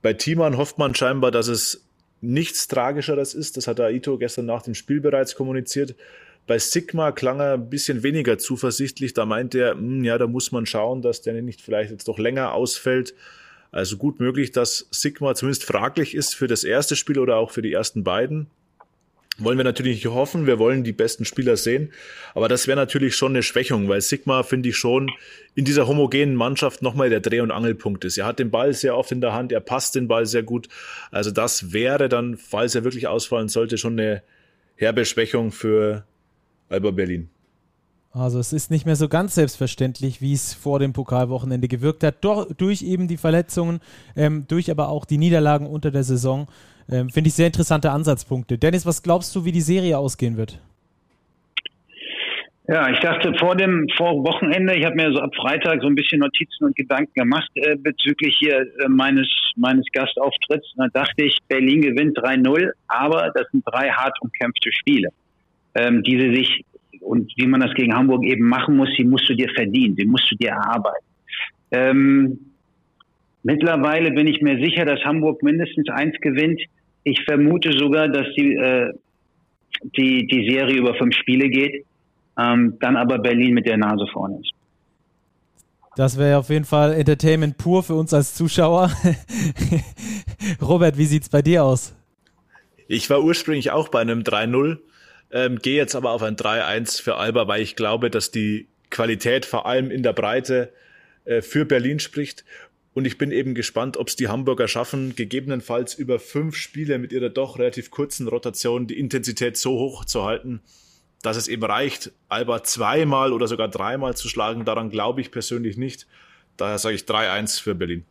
Bei Timan hofft man scheinbar, dass es nichts Tragischeres ist. Das hat Aito gestern nach dem Spiel bereits kommuniziert. Bei Sigma klang er ein bisschen weniger zuversichtlich. Da meinte er, hm, ja, da muss man schauen, dass der nicht vielleicht jetzt doch länger ausfällt. Also gut möglich, dass Sigma zumindest fraglich ist für das erste Spiel oder auch für die ersten beiden. Wollen wir natürlich nicht hoffen, wir wollen die besten Spieler sehen, aber das wäre natürlich schon eine Schwächung, weil Sigma, finde ich, schon in dieser homogenen Mannschaft nochmal der Dreh- und Angelpunkt ist. Er hat den Ball sehr oft in der Hand, er passt den Ball sehr gut. Also das wäre dann, falls er wirklich ausfallen sollte, schon eine herbe Schwächung für Alba Berlin. Also es ist nicht mehr so ganz selbstverständlich, wie es vor dem Pokalwochenende gewirkt hat, Doch, durch eben die Verletzungen, ähm, durch aber auch die Niederlagen unter der Saison. Ähm, Finde ich sehr interessante Ansatzpunkte. Dennis, was glaubst du, wie die Serie ausgehen wird? Ja, ich dachte vor dem vor Wochenende, ich habe mir so ab Freitag so ein bisschen Notizen und Gedanken gemacht äh, bezüglich hier äh, meines meines Gastauftritts. Da dachte ich, Berlin gewinnt 3-0, aber das sind drei hart umkämpfte Spiele, ähm, die sie sich und wie man das gegen Hamburg eben machen muss, die musst du dir verdienen, die musst du dir erarbeiten. Ähm, mittlerweile bin ich mir sicher, dass Hamburg mindestens eins gewinnt. Ich vermute sogar, dass die, äh, die, die Serie über fünf Spiele geht, ähm, dann aber Berlin mit der Nase vorne ist. Das wäre auf jeden Fall Entertainment pur für uns als Zuschauer. Robert, wie sieht es bei dir aus? Ich war ursprünglich auch bei einem 3-0 ähm, Gehe jetzt aber auf ein 3-1 für Alba, weil ich glaube, dass die Qualität vor allem in der Breite äh, für Berlin spricht. Und ich bin eben gespannt, ob es die Hamburger schaffen, gegebenenfalls über fünf Spiele mit ihrer doch relativ kurzen Rotation die Intensität so hoch zu halten, dass es eben reicht, Alba zweimal oder sogar dreimal zu schlagen. Daran glaube ich persönlich nicht. Daher sage ich 3-1 für Berlin.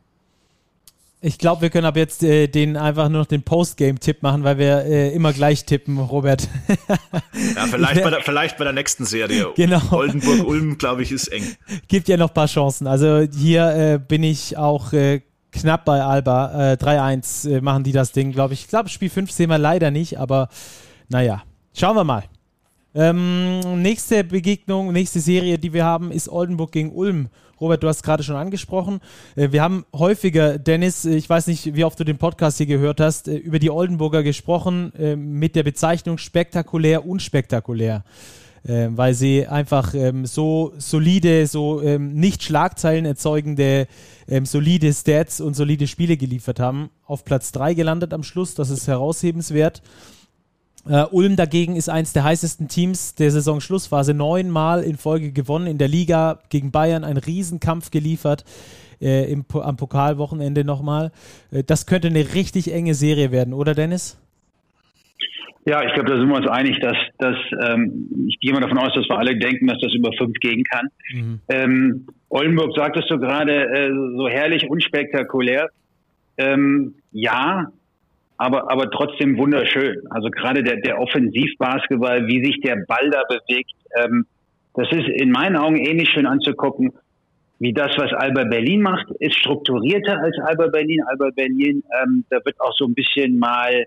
Ich glaube, wir können ab jetzt äh, den einfach nur noch den Postgame-Tipp machen, weil wir äh, immer gleich tippen, Robert. ja, vielleicht bei, der, vielleicht bei der nächsten Serie. Genau. Oldenburg-Ulm, glaube ich, ist eng. Gibt ja noch ein paar Chancen. Also hier äh, bin ich auch äh, knapp bei Alba. Äh, 3-1 äh, machen die das Ding, glaube ich. Ich glaube, Spiel 5 sehen wir leider nicht, aber naja, schauen wir mal. Ähm, nächste Begegnung, nächste Serie, die wir haben, ist Oldenburg gegen Ulm. Robert, du hast gerade schon angesprochen. Äh, wir haben häufiger, Dennis, äh, ich weiß nicht, wie oft du den Podcast hier gehört hast, äh, über die Oldenburger gesprochen mit der Bezeichnung spektakulär, unspektakulär. Weil sie einfach ähm, so solide, so ähm, nicht Schlagzeilen erzeugende, ähm, solide Stats und solide Spiele geliefert haben. Auf Platz 3 gelandet am Schluss, das ist heraushebenswert. Uh, Ulm dagegen ist eins der heißesten Teams der Saison-Schlussphase. Neunmal in Folge gewonnen in der Liga gegen Bayern, ein Riesenkampf geliefert äh, im, am Pokalwochenende nochmal. Äh, das könnte eine richtig enge Serie werden, oder Dennis? Ja, ich glaube, da sind wir uns einig, dass, dass ähm, ich gehe mal davon aus, dass wir alle denken, dass das über fünf gehen kann. Mhm. Ähm, Oldenburg sagtest du gerade äh, so herrlich unspektakulär. Ähm, ja, aber, aber trotzdem wunderschön. Also gerade der, der Offensivbasketball, wie sich der Ball da bewegt, ähm, das ist in meinen Augen ähnlich schön anzugucken, wie das, was Alba Berlin macht, ist strukturierter als Alba Berlin. Alba Berlin, ähm, da wird auch so ein bisschen mal,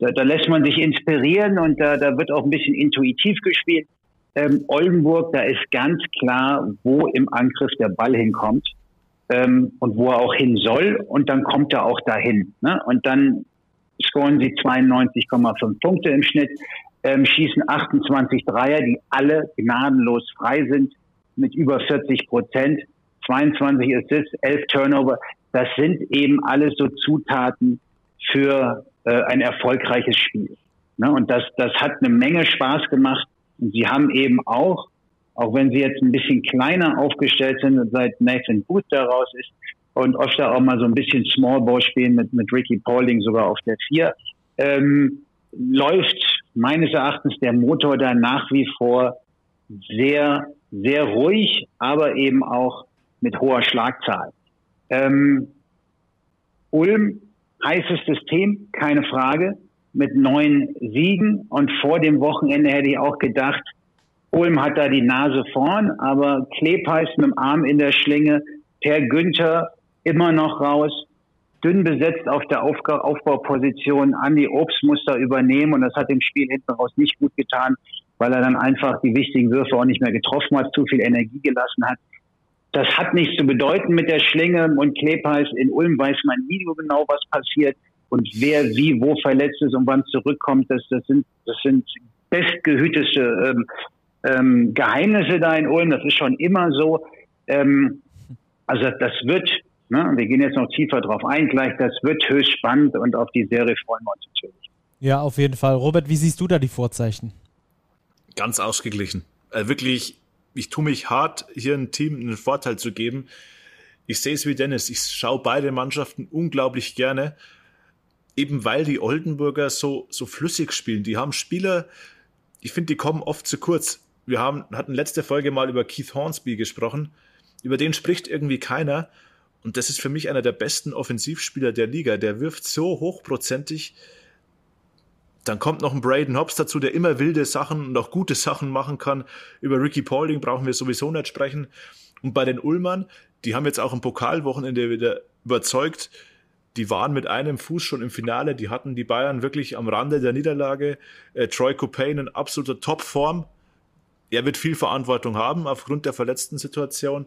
da, da lässt man sich inspirieren und da, da wird auch ein bisschen intuitiv gespielt. Ähm, Oldenburg, da ist ganz klar, wo im Angriff der Ball hinkommt ähm, und wo er auch hin soll und dann kommt er auch dahin. Ne? Und dann scoren sie 92,5 Punkte im Schnitt, ähm, schießen 28 Dreier, die alle gnadenlos frei sind mit über 40 Prozent, 22 Assists, 11 Turnover. Das sind eben alles so Zutaten für äh, ein erfolgreiches Spiel. Ne? Und das, das hat eine Menge Spaß gemacht. Und sie haben eben auch, auch wenn sie jetzt ein bisschen kleiner aufgestellt sind und seit Nathan Booth daraus ist, und öfter auch mal so ein bisschen Small Ball spielen mit, mit Ricky Paulding sogar auf der vier. Ähm, läuft meines Erachtens der Motor da nach wie vor sehr, sehr ruhig, aber eben auch mit hoher Schlagzahl. Ähm, Ulm, heißes System, keine Frage, mit neun Siegen und vor dem Wochenende hätte ich auch gedacht, Ulm hat da die Nase vorn, aber Klepeis mit dem Arm in der Schlinge, Per Günther immer noch raus, dünn besetzt auf der Aufga Aufbauposition. Andi Obst muss da übernehmen und das hat dem Spiel hinten raus nicht gut getan, weil er dann einfach die wichtigen Würfe auch nicht mehr getroffen hat, zu viel Energie gelassen hat. Das hat nichts zu bedeuten mit der Schlinge und Klepeis. In Ulm weiß man nie genau, was passiert. und wer wie wo verletzt ist und wann zurückkommt, das, das sind, das sind bestgehütete ähm, ähm, Geheimnisse da in Ulm. Das ist schon immer so. Ähm, also das wird, ne, wir gehen jetzt noch tiefer drauf ein gleich, das wird höchst spannend und auf die Serie freuen wir uns natürlich. Ja, auf jeden Fall. Robert, wie siehst du da die Vorzeichen? Ganz ausgeglichen. Äh, wirklich, ich tue mich hart, hier ein Team einen Vorteil zu geben. Ich sehe es wie Dennis. Ich schaue beide Mannschaften unglaublich gerne, eben weil die Oldenburger so, so flüssig spielen. Die haben Spieler, ich finde, die kommen oft zu kurz. Wir haben, hatten letzte Folge mal über Keith Hornsby gesprochen. Über den spricht irgendwie keiner. Und das ist für mich einer der besten Offensivspieler der Liga. Der wirft so hochprozentig. Dann kommt noch ein Braden Hobbs dazu, der immer wilde Sachen und auch gute Sachen machen kann. Über Ricky Paulding brauchen wir sowieso nicht sprechen. Und bei den Ullmann, die haben jetzt auch im Pokalwochenende wieder überzeugt. Die waren mit einem Fuß schon im Finale. Die hatten die Bayern wirklich am Rande der Niederlage. Äh, Troy Copain in absoluter Topform. Er wird viel Verantwortung haben aufgrund der verletzten Situation.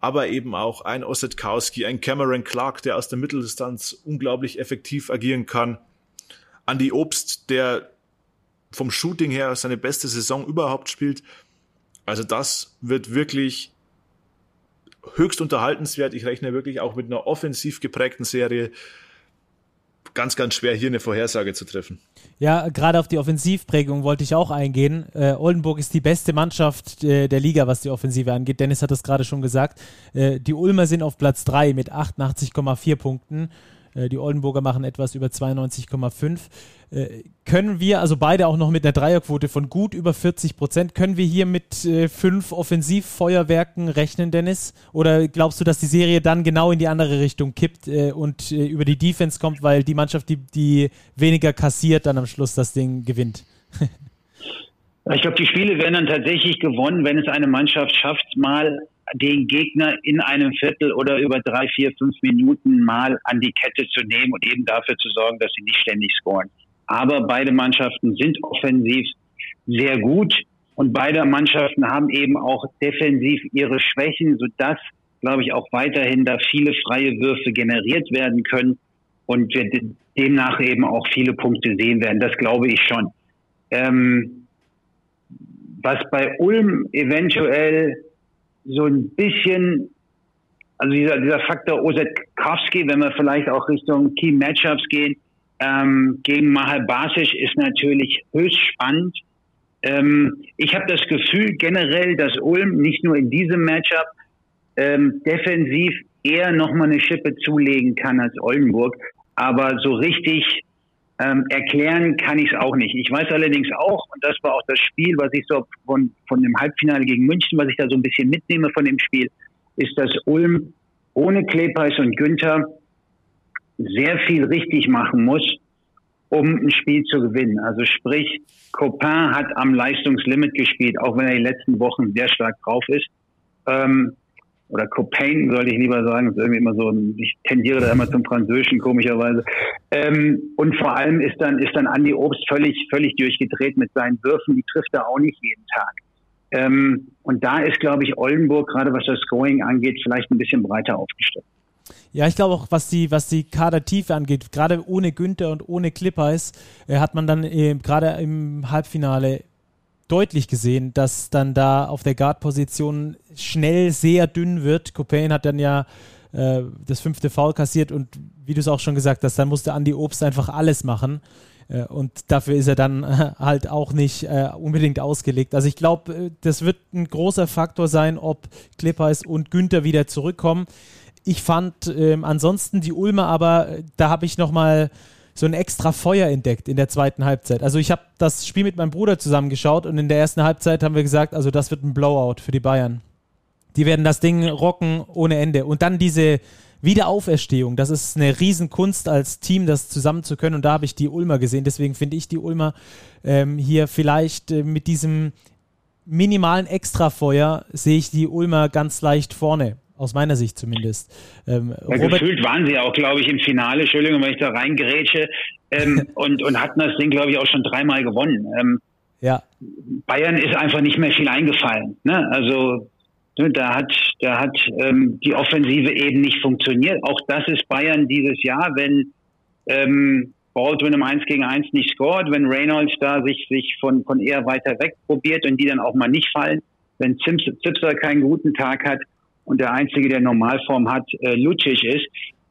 Aber eben auch ein Ossetkowski, ein Cameron Clark, der aus der Mitteldistanz unglaublich effektiv agieren kann. Andy Obst, der vom Shooting her seine beste Saison überhaupt spielt. Also das wird wirklich höchst unterhaltenswert. Ich rechne wirklich auch mit einer offensiv geprägten Serie. Ganz, ganz schwer, hier eine Vorhersage zu treffen. Ja, gerade auf die Offensivprägung wollte ich auch eingehen. Äh, Oldenburg ist die beste Mannschaft äh, der Liga, was die Offensive angeht. Dennis hat das gerade schon gesagt. Äh, die Ulmer sind auf Platz 3 mit 88,4 Punkten. Äh, die Oldenburger machen etwas über 92,5. Äh, können wir, also beide auch noch mit einer Dreierquote von gut über 40 Prozent, können wir hier mit äh, fünf Offensivfeuerwerken rechnen, Dennis? Oder glaubst du, dass die Serie dann genau in die andere Richtung kippt und über die Defense kommt, weil die Mannschaft, die, die weniger kassiert, dann am Schluss das Ding gewinnt? Ich glaube, die Spiele werden dann tatsächlich gewonnen, wenn es eine Mannschaft schafft, mal den Gegner in einem Viertel oder über drei, vier, fünf Minuten mal an die Kette zu nehmen und eben dafür zu sorgen, dass sie nicht ständig scoren. Aber beide Mannschaften sind offensiv sehr gut und beide Mannschaften haben eben auch defensiv ihre Schwächen, sodass, glaube ich, auch weiterhin da viele freie Würfe generiert werden können und wir demnach eben auch viele Punkte sehen werden. Das glaube ich schon. Ähm, was bei Ulm eventuell so ein bisschen, also dieser, dieser Faktor Osetkowski, wenn wir vielleicht auch Richtung Key Matchups gehen, ähm, gegen Mahal Basic ist natürlich höchst spannend. Ähm, ich habe das Gefühl generell, dass Ulm nicht nur in diesem Matchup ähm, defensiv eher nochmal eine Schippe zulegen kann als Oldenburg. Aber so richtig ähm, erklären kann ich es auch nicht. Ich weiß allerdings auch, und das war auch das Spiel, was ich so von, von dem Halbfinale gegen München, was ich da so ein bisschen mitnehme von dem Spiel, ist, dass Ulm ohne Klepeis und Günther sehr viel richtig machen muss, um ein Spiel zu gewinnen. Also sprich, Copin hat am Leistungslimit gespielt, auch wenn er die letzten Wochen sehr stark drauf ist. Ähm, oder Copain sollte ich lieber sagen, ist irgendwie immer so, ich tendiere da immer zum Französischen komischerweise. Ähm, und vor allem ist dann ist dann Andy Obst völlig völlig durchgedreht mit seinen Würfen, die trifft er auch nicht jeden Tag. Ähm, und da ist, glaube ich, Oldenburg gerade was das Scoring angeht, vielleicht ein bisschen breiter aufgestellt. Ja, ich glaube auch, was die, was die Kadertiefe angeht, gerade ohne Günther und ohne Clippers, äh, hat man dann äh, gerade im Halbfinale deutlich gesehen, dass dann da auf der Guard-Position schnell sehr dünn wird. Copain hat dann ja äh, das fünfte Foul kassiert und wie du es auch schon gesagt hast, dann musste Andy Obst einfach alles machen. Äh, und dafür ist er dann äh, halt auch nicht äh, unbedingt ausgelegt. Also ich glaube, äh, das wird ein großer Faktor sein, ob Clippers und Günther wieder zurückkommen. Ich fand ähm, ansonsten die Ulmer, aber äh, da habe ich nochmal so ein extra Feuer entdeckt in der zweiten Halbzeit. Also ich habe das Spiel mit meinem Bruder zusammengeschaut und in der ersten Halbzeit haben wir gesagt, also das wird ein Blowout für die Bayern. Die werden das Ding rocken ohne Ende. Und dann diese Wiederauferstehung, das ist eine Riesenkunst als Team, das zusammen zu können. Und da habe ich die Ulmer gesehen. Deswegen finde ich die Ulmer ähm, hier vielleicht äh, mit diesem minimalen Extrafeuer sehe ich die Ulmer ganz leicht vorne aus meiner Sicht zumindest. Ähm, ja, gefühlt waren sie auch, glaube ich, im Finale, Entschuldigung, wenn ich da reingerätsche, ähm, und, und hatten das Ding, glaube ich, auch schon dreimal gewonnen. Ähm, ja. Bayern ist einfach nicht mehr viel eingefallen. Ne? Also ne, da hat, da hat ähm, die Offensive eben nicht funktioniert. Auch das ist Bayern dieses Jahr, wenn ähm, Baldwin im 1 gegen 1 nicht scored, wenn Reynolds da sich, sich von, von eher weiter weg probiert und die dann auch mal nicht fallen, wenn Zipser keinen guten Tag hat und der Einzige, der Normalform hat, äh, Lucic ist,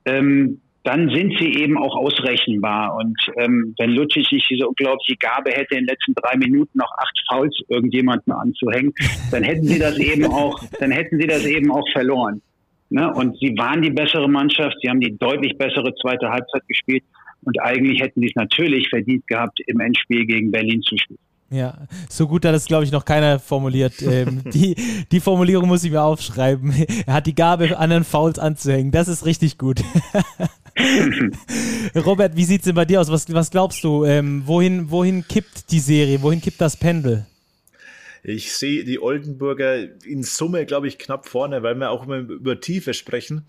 ähm, dann sind sie eben auch ausrechenbar. Und ähm, wenn Lucic nicht diese unglaubliche Gabe hätte, in den letzten drei Minuten noch acht Fouls irgendjemanden anzuhängen, dann hätten sie das eben auch, dann hätten sie das eben auch verloren. Ne? Und sie waren die bessere Mannschaft, sie haben die deutlich bessere zweite Halbzeit gespielt und eigentlich hätten sie es natürlich verdient gehabt, im Endspiel gegen Berlin zu spielen. Ja, so gut hat es, glaube ich, noch keiner formuliert. Ähm, die, die Formulierung muss ich mir aufschreiben. Er hat die Gabe, anderen Fouls anzuhängen. Das ist richtig gut. Robert, wie sieht es denn bei dir aus? Was, was glaubst du? Ähm, wohin, wohin kippt die Serie? Wohin kippt das Pendel? Ich sehe die Oldenburger in Summe, glaube ich, knapp vorne, weil wir auch immer über Tiefe sprechen.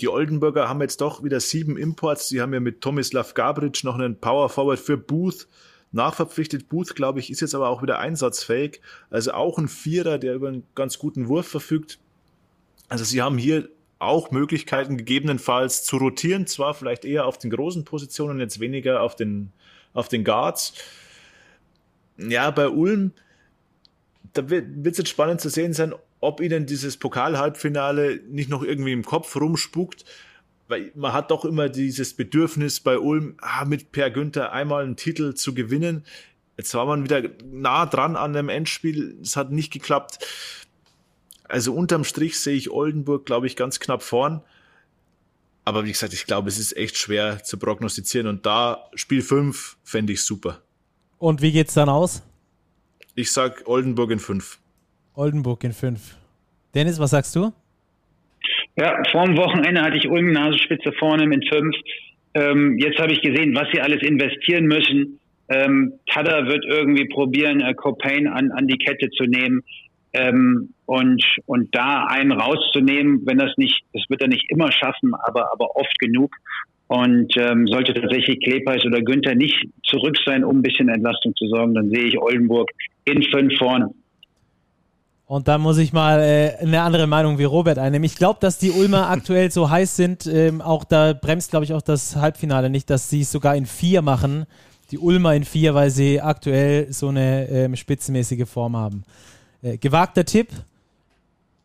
Die Oldenburger haben jetzt doch wieder sieben Imports. Sie haben ja mit Tomislav Gabric noch einen Power Forward für Booth nachverpflichtet. Booth, glaube ich, ist jetzt aber auch wieder einsatzfähig. Also auch ein Vierer, der über einen ganz guten Wurf verfügt. Also sie haben hier auch Möglichkeiten gegebenenfalls zu rotieren, zwar vielleicht eher auf den großen Positionen, jetzt weniger auf den, auf den Guards. Ja, bei Ulm, da wird es jetzt spannend zu sehen sein, ob ihnen dieses Pokal-Halbfinale nicht noch irgendwie im Kopf rumspukt weil man hat doch immer dieses Bedürfnis bei Ulm, ah, mit Per Günther einmal einen Titel zu gewinnen. Jetzt war man wieder nah dran an dem Endspiel. Es hat nicht geklappt. Also unterm Strich sehe ich Oldenburg, glaube ich, ganz knapp vorn. Aber wie gesagt, ich glaube, es ist echt schwer zu prognostizieren. Und da Spiel 5 fände ich super. Und wie geht's dann aus? Ich sag Oldenburg in 5. Oldenburg in 5. Dennis, was sagst du? Ja, vor dem Wochenende hatte ich Ulm Nasenspitze vorne mit fünf. Ähm, jetzt habe ich gesehen, was sie alles investieren müssen. Ähm, Tada wird irgendwie probieren, äh, Copain an, an die Kette zu nehmen ähm, und, und da einen rauszunehmen, wenn das nicht, das wird er nicht immer schaffen, aber, aber oft genug. Und ähm, sollte tatsächlich Klepeis oder Günther nicht zurück sein, um ein bisschen Entlastung zu sorgen, dann sehe ich Oldenburg in fünf vorne. Und da muss ich mal äh, eine andere Meinung wie Robert einnehmen. Ich glaube, dass die Ulmer aktuell so heiß sind. Ähm, auch da bremst, glaube ich, auch das Halbfinale nicht, dass sie es sogar in vier machen. Die Ulmer in vier, weil sie aktuell so eine ähm, spitzenmäßige Form haben. Äh, gewagter Tipp.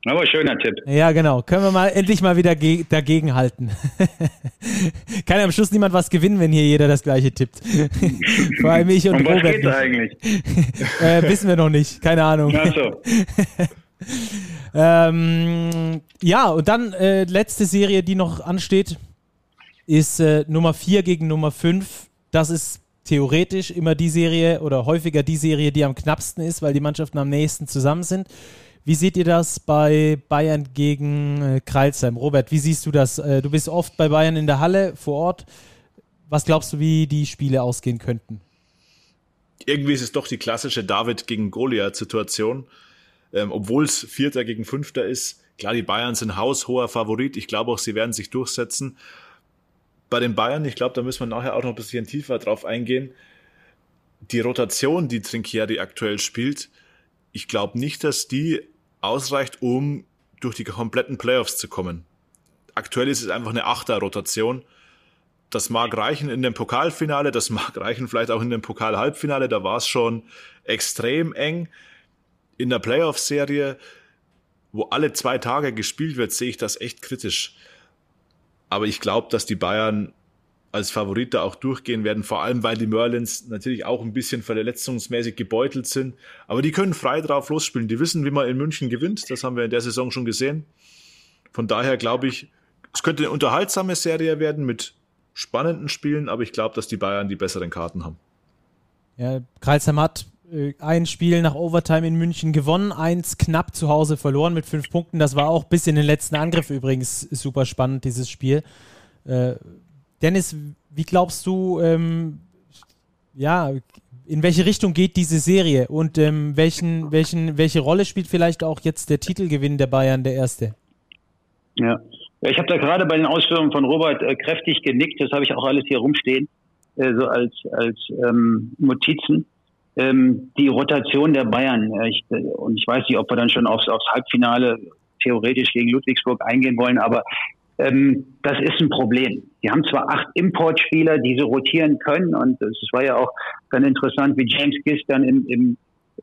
Aber schöner Tipp. Ja, genau. Können wir mal endlich mal wieder dagegen halten. Kann ja am Schluss niemand was gewinnen, wenn hier jeder das gleiche tippt. Vor allem ich und um Robert. Was geht's eigentlich? äh, wissen wir noch nicht. Keine Ahnung. Ach so. ähm, ja, und dann äh, letzte Serie, die noch ansteht, ist äh, Nummer 4 gegen Nummer 5. Das ist theoretisch immer die Serie oder häufiger die Serie, die am knappsten ist, weil die Mannschaften am nächsten zusammen sind. Wie seht ihr das bei Bayern gegen äh, Kreilsheim? Robert, wie siehst du das? Äh, du bist oft bei Bayern in der Halle vor Ort. Was glaubst du, wie die Spiele ausgehen könnten? Irgendwie ist es doch die klassische David gegen Goliath-Situation. Ähm, Obwohl es Vierter gegen Fünfter ist. Klar, die Bayern sind haushoher Favorit. Ich glaube auch, sie werden sich durchsetzen. Bei den Bayern, ich glaube, da müssen wir nachher auch noch ein bisschen tiefer drauf eingehen. Die Rotation, die Trinkieri aktuell spielt, ich glaube nicht, dass die ausreicht, um durch die kompletten Playoffs zu kommen. Aktuell ist es einfach eine Achter-Rotation. Das mag reichen in dem Pokalfinale, das mag reichen vielleicht auch in dem Pokal-Halbfinale, da war es schon extrem eng. In der Playoff-Serie, wo alle zwei Tage gespielt wird, sehe ich das echt kritisch. Aber ich glaube, dass die Bayern als Favorit da auch durchgehen werden, vor allem weil die Merlins natürlich auch ein bisschen verletzungsmäßig gebeutelt sind. Aber die können frei drauf losspielen. Die wissen, wie man in München gewinnt. Das haben wir in der Saison schon gesehen. Von daher glaube ich, es könnte eine unterhaltsame Serie werden mit spannenden Spielen, aber ich glaube, dass die Bayern die besseren Karten haben. Ja, Karlsheim hat äh, ein Spiel nach Overtime in München gewonnen, eins knapp zu Hause verloren mit fünf Punkten. Das war auch bis in den letzten Angriff übrigens super spannend, dieses Spiel. Äh, Dennis, wie glaubst du, ähm, ja, in welche Richtung geht diese Serie und ähm, welchen, welchen, welche Rolle spielt vielleicht auch jetzt der Titelgewinn der Bayern, der erste? Ja, ich habe da gerade bei den Ausführungen von Robert äh, kräftig genickt, das habe ich auch alles hier rumstehen, äh, so als, als ähm, Notizen. Ähm, die Rotation der Bayern, äh, ich, und ich weiß nicht, ob wir dann schon aufs, aufs Halbfinale theoretisch gegen Ludwigsburg eingehen wollen, aber Ähm, das ist ein Problem. Die haben zwar acht Importspieler, die so rotieren können und es war ja auch dann interessant, wie James Giss dann im, im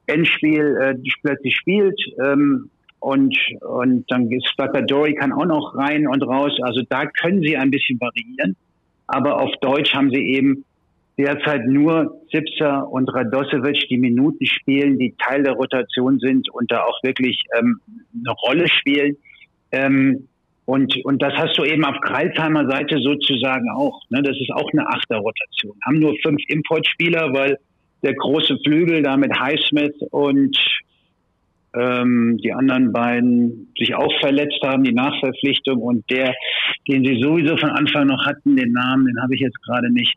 Endspiel äh, plötzlich spielt. Ähm, und, und dann Spacadori kann auch noch rein und raus. Also da können sie ein bisschen variieren. Aber auf Deutsch haben sie eben derzeit nur Zipser und Radosevic, die Minuten spielen, die Teil der Rotation sind und da auch wirklich ähm, eine Rolle spielen. Ähm, und, und das hast du eben auf Kreilsheimer Seite sozusagen auch. Ne? Das ist auch eine Achterrotation. Haben nur fünf Importspieler, weil der große Flügel da mit Highsmith und ähm, die anderen beiden sich auch verletzt haben, die Nachverpflichtung und der, den sie sowieso von Anfang noch hatten, den Namen, den habe ich jetzt gerade nicht.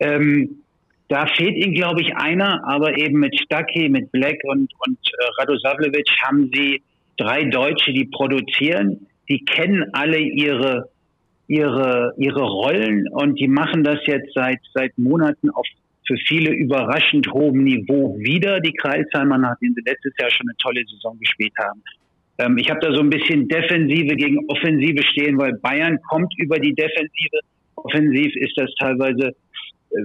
Ähm, da fehlt ihnen, glaube ich, einer, aber eben mit Stucky, mit Black und, und äh, Radosavljevic haben sie drei Deutsche, die produzieren, die kennen alle ihre ihre ihre Rollen und die machen das jetzt seit seit Monaten auf für viele überraschend hohem Niveau wieder, die Kreilsheimer, nachdem sie letztes Jahr schon eine tolle Saison gespielt haben. Ähm, ich habe da so ein bisschen Defensive gegen Offensive stehen, weil Bayern kommt über die Defensive. Offensiv ist das teilweise äh,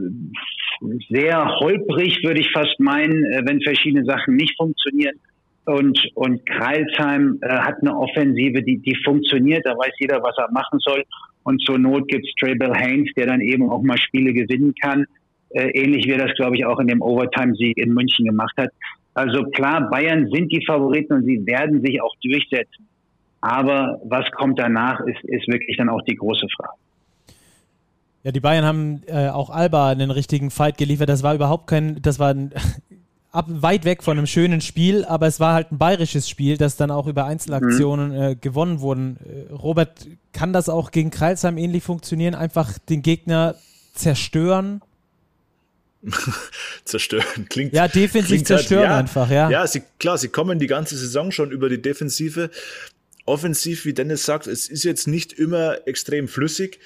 sehr holprig, würde ich fast meinen, äh, wenn verschiedene Sachen nicht funktionieren. Und, und Kreilsheim äh, hat eine Offensive, die, die funktioniert. Da weiß jeder, was er machen soll. Und zur Not gibt es Traybell Haynes, der dann eben auch mal Spiele gewinnen kann äh, ähnlich wie er das, glaube ich, auch in dem Overtime-Sieg in München gemacht hat. Also klar, Bayern sind die Favoriten und sie werden sich auch durchsetzen. Aber was kommt danach, ist, ist wirklich dann auch die große Frage. Ja, die Bayern haben äh, auch Alba einen richtigen Fight geliefert. Das war überhaupt kein, das war ein, ab, weit weg von einem schönen Spiel, aber es war halt ein bayerisches Spiel, das dann auch über Einzelaktionen mhm. äh, gewonnen wurden. Äh, Robert, kann das auch gegen Kreilsheim ähnlich funktionieren? Einfach den Gegner zerstören zerstören. Klingt, ja, defensiv klingt zerstören halt, ja, einfach, ja. Ja, sie, klar, sie kommen die ganze Saison schon über die Defensive. Offensiv, wie Dennis sagt, es ist jetzt nicht immer extrem flüssig.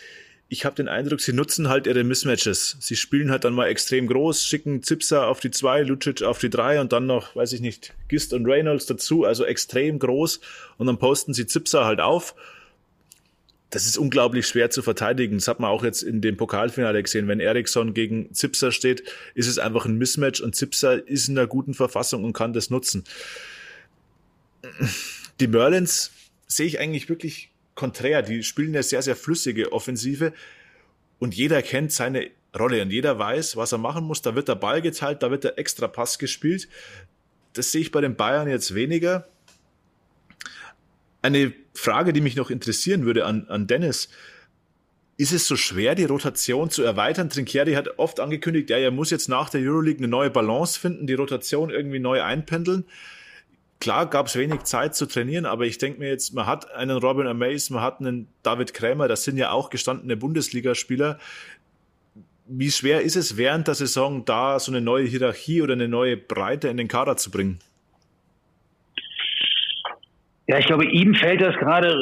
Ich habe den Eindruck, sie nutzen halt ihre Mismatches. Sie spielen halt dann mal extrem groß, schicken Zipser auf die zwei, Lucic auf die drei und dann noch, weiß ich nicht, Gist und Reynolds dazu, also extrem groß. Und dann posten sie Zipser halt auf das ist unglaublich schwer zu verteidigen. Das hat man auch jetzt in dem Pokalfinale gesehen. Wenn Eriksson gegen Zipser steht, ist es einfach ein Mismatch und Zipser ist in einer guten Verfassung und kann das nutzen. Die Merlins sehe ich eigentlich wirklich konträr. Die spielen eine sehr, sehr flüssige Offensive und jeder kennt seine Rolle und jeder weiß, was er machen muss. Da wird der Ball geteilt, da wird der extra Pass gespielt. Das sehe ich bei den Bayern jetzt weniger. Eine Frage, die mich noch interessieren würde an, an Dennis. Ist es so schwer, die Rotation zu erweitern? Trinkieri hat oft angekündigt, ja, er muss jetzt nach der Euroleague eine neue Balance finden, die Rotation irgendwie neu einpendeln. Klar gab es wenig Zeit zu trainieren, aber ich denke mir jetzt, man hat einen Robin Amaze, man hat einen David Krämer, das sind ja auch gestandene Bundesligaspieler. Wie schwer ist es während der Saison da so eine neue Hierarchie oder eine neue Breite in den Kader zu bringen? Ja, ich glaube, ihm fällt das gerade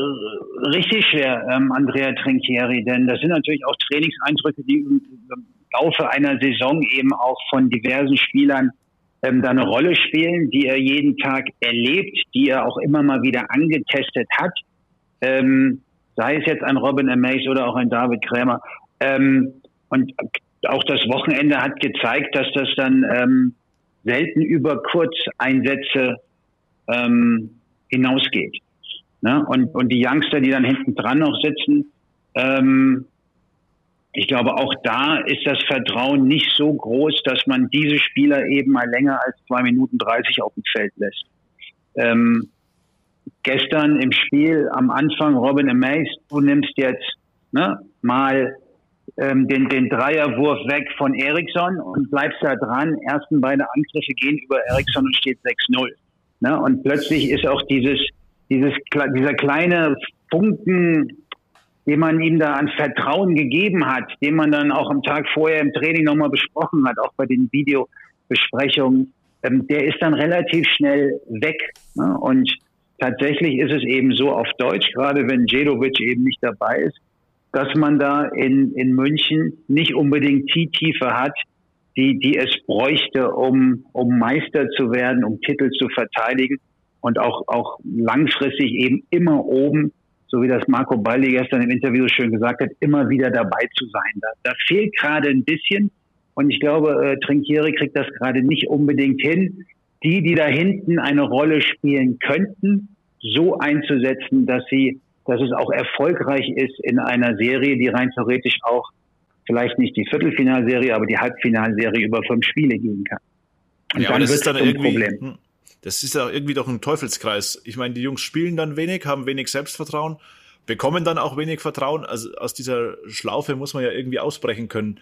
richtig schwer, ähm, Andrea Trinchieri, denn das sind natürlich auch Trainingseindrücke, die im Laufe einer Saison eben auch von diversen Spielern ähm, da eine Rolle spielen, die er jeden Tag erlebt, die er auch immer mal wieder angetestet hat. Ähm, sei es jetzt ein Robin Amaze oder auch ein David Krämer. Ähm, und auch das Wochenende hat gezeigt, dass das dann ähm, selten über Kurzeinsätze ähm, hinausgeht. Ne? Und, und die Youngster, die dann hinten dran noch sitzen, ähm, ich glaube, auch da ist das Vertrauen nicht so groß, dass man diese Spieler eben mal länger als zwei Minuten dreißig auf dem Feld lässt. Ähm, gestern im Spiel am Anfang Robin Amaze, du nimmst jetzt ne, mal ähm, den, den Dreierwurf weg von Eriksson und bleibst da dran. Ersten beide Angriffe gehen über Eriksson und steht 6-0. Ne? Und plötzlich ist auch dieses, dieses, dieser kleine Funken, den man ihm da an Vertrauen gegeben hat, den man dann auch am Tag vorher im Training nochmal besprochen hat, auch bei den Videobesprechungen, ähm, der ist dann relativ schnell weg. Ne? Und tatsächlich ist es eben so auf Deutsch, gerade wenn Jedovic eben nicht dabei ist, dass man da in, in München nicht unbedingt die Tiefe hat, die, die es bräuchte, um, um Meister zu werden, um Titel zu verteidigen und auch, auch langfristig eben immer oben so wie das Marco Baldi gestern im Interview schön gesagt hat, immer wieder dabei zu sein. Da, da fehlt gerade ein bisschen und ich glaube, äh, Trinkieri kriegt das gerade nicht unbedingt hin, die, die da hinten eine Rolle spielen könnten, so einzusetzen, dass sie, dass es auch erfolgreich ist in einer Serie, die rein theoretisch auch vielleicht nicht die Viertelfinalserie, aber die Halbfinalserie über fünf Spiele gehen kann. Und ja, dann wird es dann ein Problem. Das ist ja irgendwie doch ein Teufelskreis. Ich meine, die Jungs spielen dann wenig, haben wenig Selbstvertrauen, bekommen dann auch wenig Vertrauen. Also aus dieser Schlaufe muss man ja irgendwie ausbrechen können.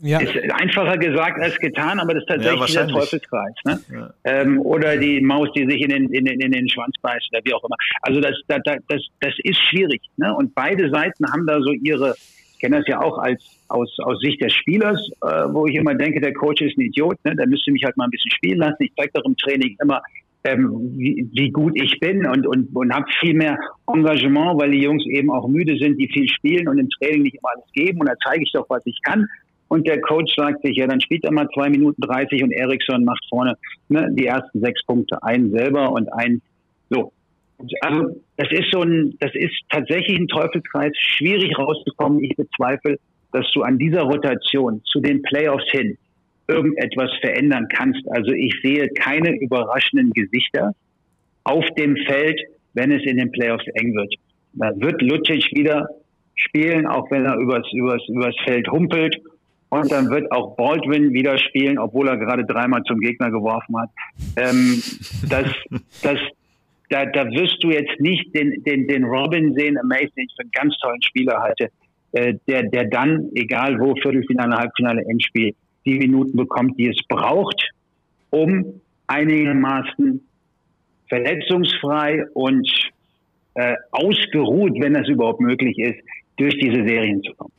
Ja. Ist einfacher gesagt als getan, aber das ist tatsächlich ja, der Teufelskreis. Ne? Ja. Ähm, oder die Maus, die sich in den, in, den, in den Schwanz beißt oder wie auch immer. Also das, das, das, das ist schwierig. Ne? Und beide Seiten haben da so ihre, kenne das ja auch als aus, aus Sicht des Spielers, äh, wo ich immer denke, der Coach ist ein Idiot, ne? der müsste mich halt mal ein bisschen spielen lassen. Ich zeige doch im Training immer, ähm, wie, wie gut ich bin und, und, und habe viel mehr Engagement, weil die Jungs eben auch müde sind, die viel spielen und im Training nicht immer alles geben. Und da zeige ich doch, was ich kann. Und der Coach sagt sich, ja, dann spielt er mal zwei Minuten 30 und Eriksson macht vorne ne, die ersten sechs Punkte. Einen selber und ein so. Also das ist so ein, das ist tatsächlich ein Teufelskreis, schwierig rauszukommen. Ich bezweifle, dass du an dieser Rotation zu den Playoffs hin irgendetwas verändern kannst. Also ich sehe keine überraschenden Gesichter auf dem Feld, wenn es in den Playoffs eng wird. Da wird Lucic wieder spielen, auch wenn er übers, übers, übers Feld humpelt. Und dann wird auch Baldwin wieder spielen, obwohl er gerade dreimal zum Gegner geworfen hat. Ähm, das, das, da, da wirst du jetzt nicht den, den, den Robin sehen, Amazing, den ich für einen ganz tollen Spieler halte, äh, der, der dann, egal wo, Viertelfinale, Halbfinale, Endspiel, die Minuten bekommt, die es braucht, um einigermaßen verletzungsfrei und äh, ausgeruht, wenn das überhaupt möglich ist, durch diese Serien zu kommen.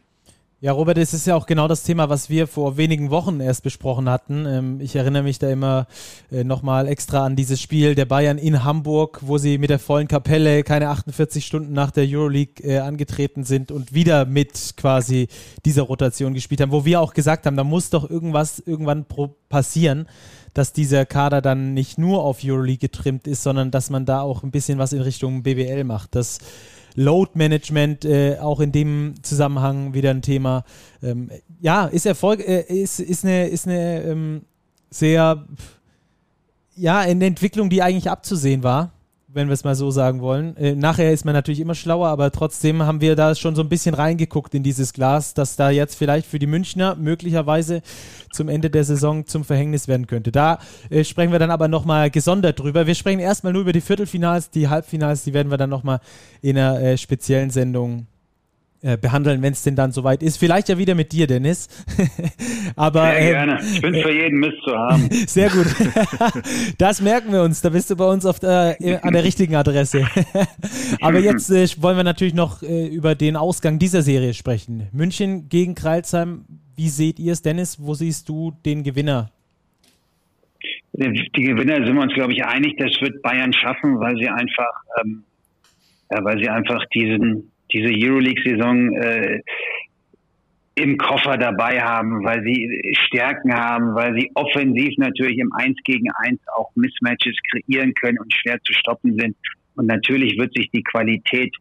Ja, Robert, es ist ja auch genau das Thema, was wir vor wenigen Wochen erst besprochen hatten. Ähm, ich erinnere mich da immer äh, nochmal extra an dieses Spiel der Bayern in Hamburg, wo sie mit der vollen Kapelle keine 48 Stunden nach der Euroleague äh, angetreten sind und wieder mit quasi dieser Rotation gespielt haben, wo wir auch gesagt haben, da muss doch irgendwas irgendwann passieren, dass dieser Kader dann nicht nur auf Euroleague getrimmt ist, sondern dass man da auch ein bisschen was in Richtung BWL macht. Das Load Management äh, auch in dem Zusammenhang wieder ein Thema. Ähm, ja, ist Erfolg, äh, ist, ist eine, ist eine ähm, sehr, ja, eine Entwicklung, die eigentlich abzusehen war wenn wir es mal so sagen wollen. Äh, nachher ist man natürlich immer schlauer, aber trotzdem haben wir da schon so ein bisschen reingeguckt in dieses Glas, dass da jetzt vielleicht für die Münchner möglicherweise zum Ende der Saison zum Verhängnis werden könnte. Da äh, sprechen wir dann aber nochmal gesondert drüber. Wir sprechen erstmal nur über die Viertelfinals, die Halbfinals, die werden wir dann nochmal in einer äh, speziellen Sendung äh, behandeln, wenn es denn dann soweit ist. Vielleicht ja wieder mit dir, Dennis. Aber, sehr ähm, gerne. Ich bin für jeden Mist zu haben. Sehr gut. das merken wir uns. Da bist du bei uns auf der, an der richtigen Adresse. Aber jetzt äh, wollen wir natürlich noch äh, über den Ausgang dieser Serie sprechen. München gegen Kreilsheim. Wie seht ihr es, Dennis? Wo siehst du den Gewinner? Die Gewinner sind wir uns, glaube ich, einig. Das wird Bayern schaffen, weil sie einfach, ähm, ja, weil sie einfach diesen diese Euroleague-Saison äh, im Koffer dabei haben, weil sie Stärken haben, weil sie offensiv natürlich im 1 gegen 1 auch Mismatches kreieren können und schwer zu stoppen sind. Und natürlich wird sich die Qualität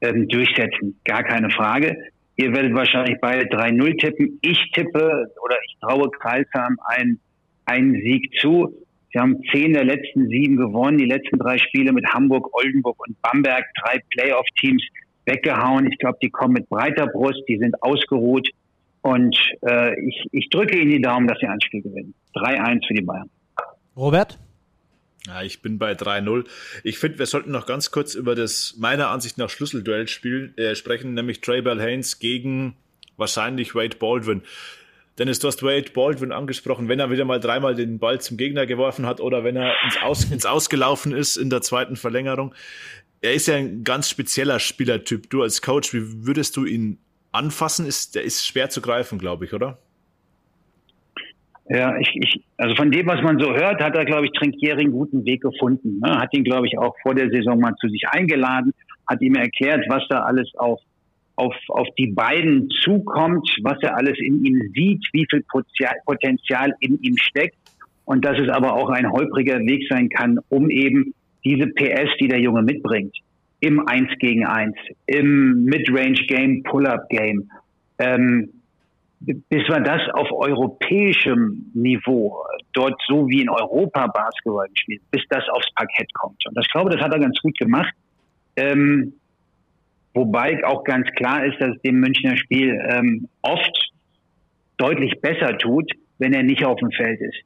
ähm, durchsetzen, gar keine Frage. Ihr werdet wahrscheinlich beide 3-0 tippen. Ich tippe oder ich traue Kreilsheim einen, einen Sieg zu. Sie haben zehn der letzten sieben gewonnen, die letzten drei Spiele mit Hamburg, Oldenburg und Bamberg, drei Playoff-Teams weggehauen. Ich glaube, die kommen mit breiter Brust, die sind ausgeruht. Und äh, ich, ich drücke Ihnen die Daumen, dass Sie ein Spiel gewinnen. 3-1 für die Bayern. Robert? Ja, ich bin bei 3-0. Ich finde, wir sollten noch ganz kurz über das meiner Ansicht nach Schlüsselduell spiel, äh, sprechen, nämlich Trey Bell Haynes gegen wahrscheinlich Wade Baldwin. Dennis, du hast Wade Baldwin angesprochen, wenn er wieder mal dreimal den Ball zum Gegner geworfen hat oder wenn er ins, Aus, ins Ausgelaufen ist in der zweiten Verlängerung er ist ja ein ganz spezieller Spielertyp. Du als Coach, wie würdest du ihn anfassen? Ist, der ist schwer zu greifen, glaube ich, oder? Ja, ich, ich, also von dem, was man so hört, hat er, glaube ich, Trinkieri einen guten Weg gefunden. Ne? Hat ihn, glaube ich, auch vor der Saison mal zu sich eingeladen, hat ihm erklärt, was da alles auf, auf, auf die beiden zukommt, was er alles in ihm sieht, wie viel Potenzial in ihm steckt und dass es aber auch ein holpriger Weg sein kann, um eben diese PS, die der Junge mitbringt, im 1 gegen 1, im Midrange-Game, Pull-Up-Game. Ähm, bis man das auf europäischem Niveau, dort so wie in Europa Basketball gespielt, bis das aufs Parkett kommt. Und ich glaube, das hat er ganz gut gemacht. Ähm, wobei auch ganz klar ist, dass es dem Münchner Spiel ähm, oft deutlich besser tut, wenn er nicht auf dem Feld ist.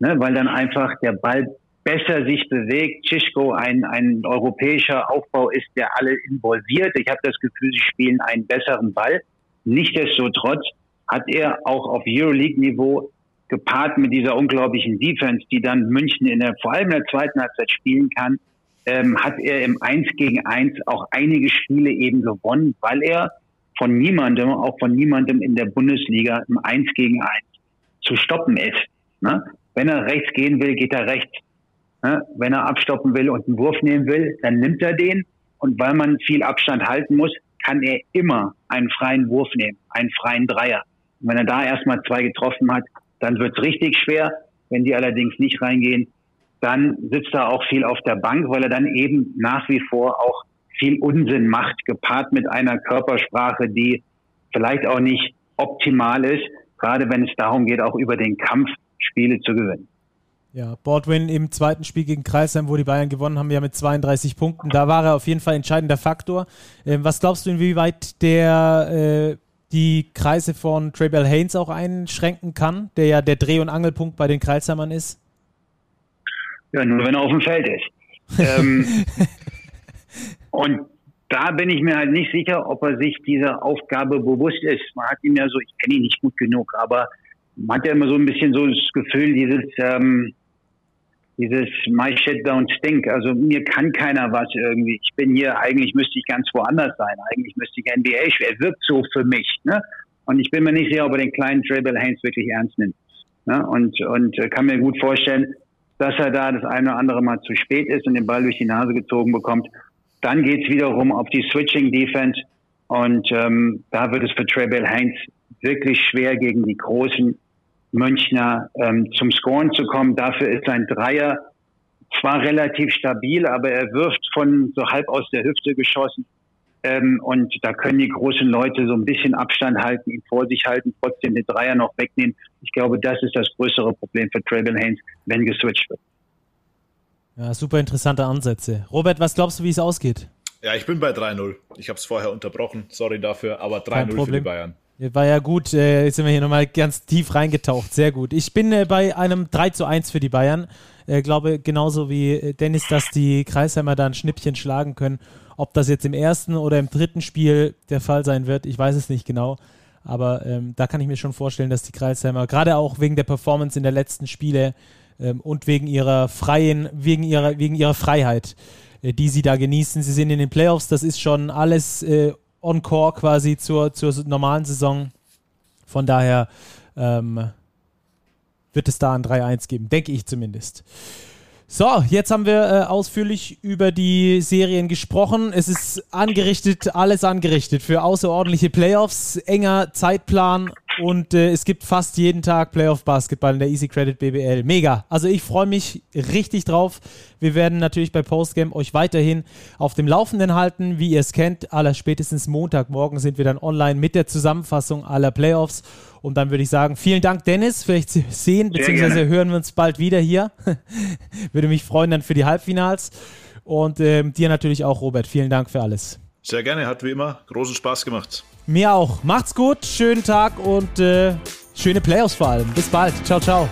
Ne, weil dann einfach der Ball besser sich bewegt. Chischko ein, ein europäischer Aufbau ist, der alle involviert. Ich habe das Gefühl, sie spielen einen besseren Ball. Nichtsdestotrotz hat er auch auf Euroleague-Niveau gepaart mit dieser unglaublichen Defense, die dann München in der, vor allem in der zweiten Halbzeit spielen kann, ähm, hat er im 1 gegen 1 auch einige Spiele eben gewonnen, weil er von niemandem, auch von niemandem in der Bundesliga im 1 gegen 1 zu stoppen ist. Ne? Wenn er rechts gehen will, geht er rechts. Ne? Wenn er abstoppen will und einen Wurf nehmen will, dann nimmt er den. Und weil man viel Abstand halten muss, kann er immer einen freien Wurf nehmen, einen freien Dreier. Und wenn er da erstmal zwei getroffen hat, dann wird es richtig schwer. Wenn die allerdings nicht reingehen, dann sitzt er auch viel auf der Bank, weil er dann eben nach wie vor auch viel Unsinn macht, gepaart mit einer Körpersprache, die vielleicht auch nicht optimal ist, gerade wenn es darum geht, auch über den Kampf Spiele zu gewinnen. Ja, Baldwin im zweiten Spiel gegen Kreisheim, wo die Bayern gewonnen haben, ja mit 32 Punkten. Da war er auf jeden Fall entscheidender Faktor. Ähm, was glaubst du, inwieweit der äh, die Kreise von Trey Bell Haynes auch einschränken kann, der ja der Dreh- und Angelpunkt bei den Kreisheimern ist? Ja, nur wenn er auf dem Feld ist. ähm, und da bin ich mir halt nicht sicher, ob er sich dieser Aufgabe bewusst ist. Man hat ihn ja so, ich kenne ihn nicht gut genug, aber man hat ja immer so ein bisschen so das Gefühl, dieses, ähm, dieses My Shit Don't Stink. Also mir kann keiner was irgendwie. Ich bin hier, eigentlich müsste ich ganz woanders sein. Eigentlich müsste ich NBA spielen. Er wirkt so für mich. Ne? Und ich bin mir nicht sicher, ob er den kleinen Tribble Haynes wirklich ernst nimmt. Ne? Und, und äh, kann mir gut vorstellen, dass er da das eine oder andere Mal zu spät ist und den Ball durch die Nase gezogen bekommt. Dann geht's wiederum auf die Switching Defense. Und ähm, da wird es für Trey Bell Heinz wirklich schwer gegen die großen Münchner ähm, zum Scoren zu kommen. Dafür ist sein Dreier zwar relativ stabil, aber er wirft von so halb aus der Hüfte geschossen. Ähm, und da können die großen Leute so ein bisschen Abstand halten, ihn vor sich halten, trotzdem den Dreier noch wegnehmen. Ich glaube, das ist das größere Problem für Travel Haynes, wenn geswitcht wird. Ja, super interessante Ansätze. Robert, was glaubst du, wie es ausgeht? Ja, ich bin bei 3-0. Ich habe es vorher unterbrochen, sorry dafür, aber 3-0 für die Bayern. War ja gut, äh, jetzt sind wir hier nochmal ganz tief reingetaucht, sehr gut. Ich bin äh, bei einem 3 zu 1 für die Bayern. Äh, glaube genauso wie äh, Dennis, dass die Kreisheimer da ein Schnippchen schlagen können. Ob das jetzt im ersten oder im dritten Spiel der Fall sein wird, ich weiß es nicht genau. Aber ähm, da kann ich mir schon vorstellen, dass die Kreisheimer, gerade auch wegen der Performance in der letzten Spiele ähm, und wegen ihrer freien, wegen ihrer, wegen ihrer Freiheit, äh, die sie da genießen. Sie sind in den Playoffs, das ist schon alles äh, Encore quasi zur, zur normalen Saison. Von daher ähm, wird es da ein 3-1 geben, denke ich zumindest. So, jetzt haben wir äh, ausführlich über die Serien gesprochen. Es ist angerichtet, alles angerichtet für außerordentliche Playoffs, enger Zeitplan und äh, es gibt fast jeden Tag Playoff-Basketball in der Easy Credit BBL. Mega. Also ich freue mich richtig drauf. Wir werden natürlich bei Postgame euch weiterhin auf dem Laufenden halten. Wie ihr es kennt, aller spätestens Montagmorgen sind wir dann online mit der Zusammenfassung aller Playoffs. Und dann würde ich sagen, vielen Dank, Dennis. Vielleicht sehen bzw. hören wir uns bald wieder hier. würde mich freuen dann für die Halbfinals. Und äh, dir natürlich auch, Robert. Vielen Dank für alles. Sehr gerne, hat wie immer großen Spaß gemacht. Mir auch. Macht's gut, schönen Tag und äh, schöne Playoffs vor allem. Bis bald. Ciao, ciao.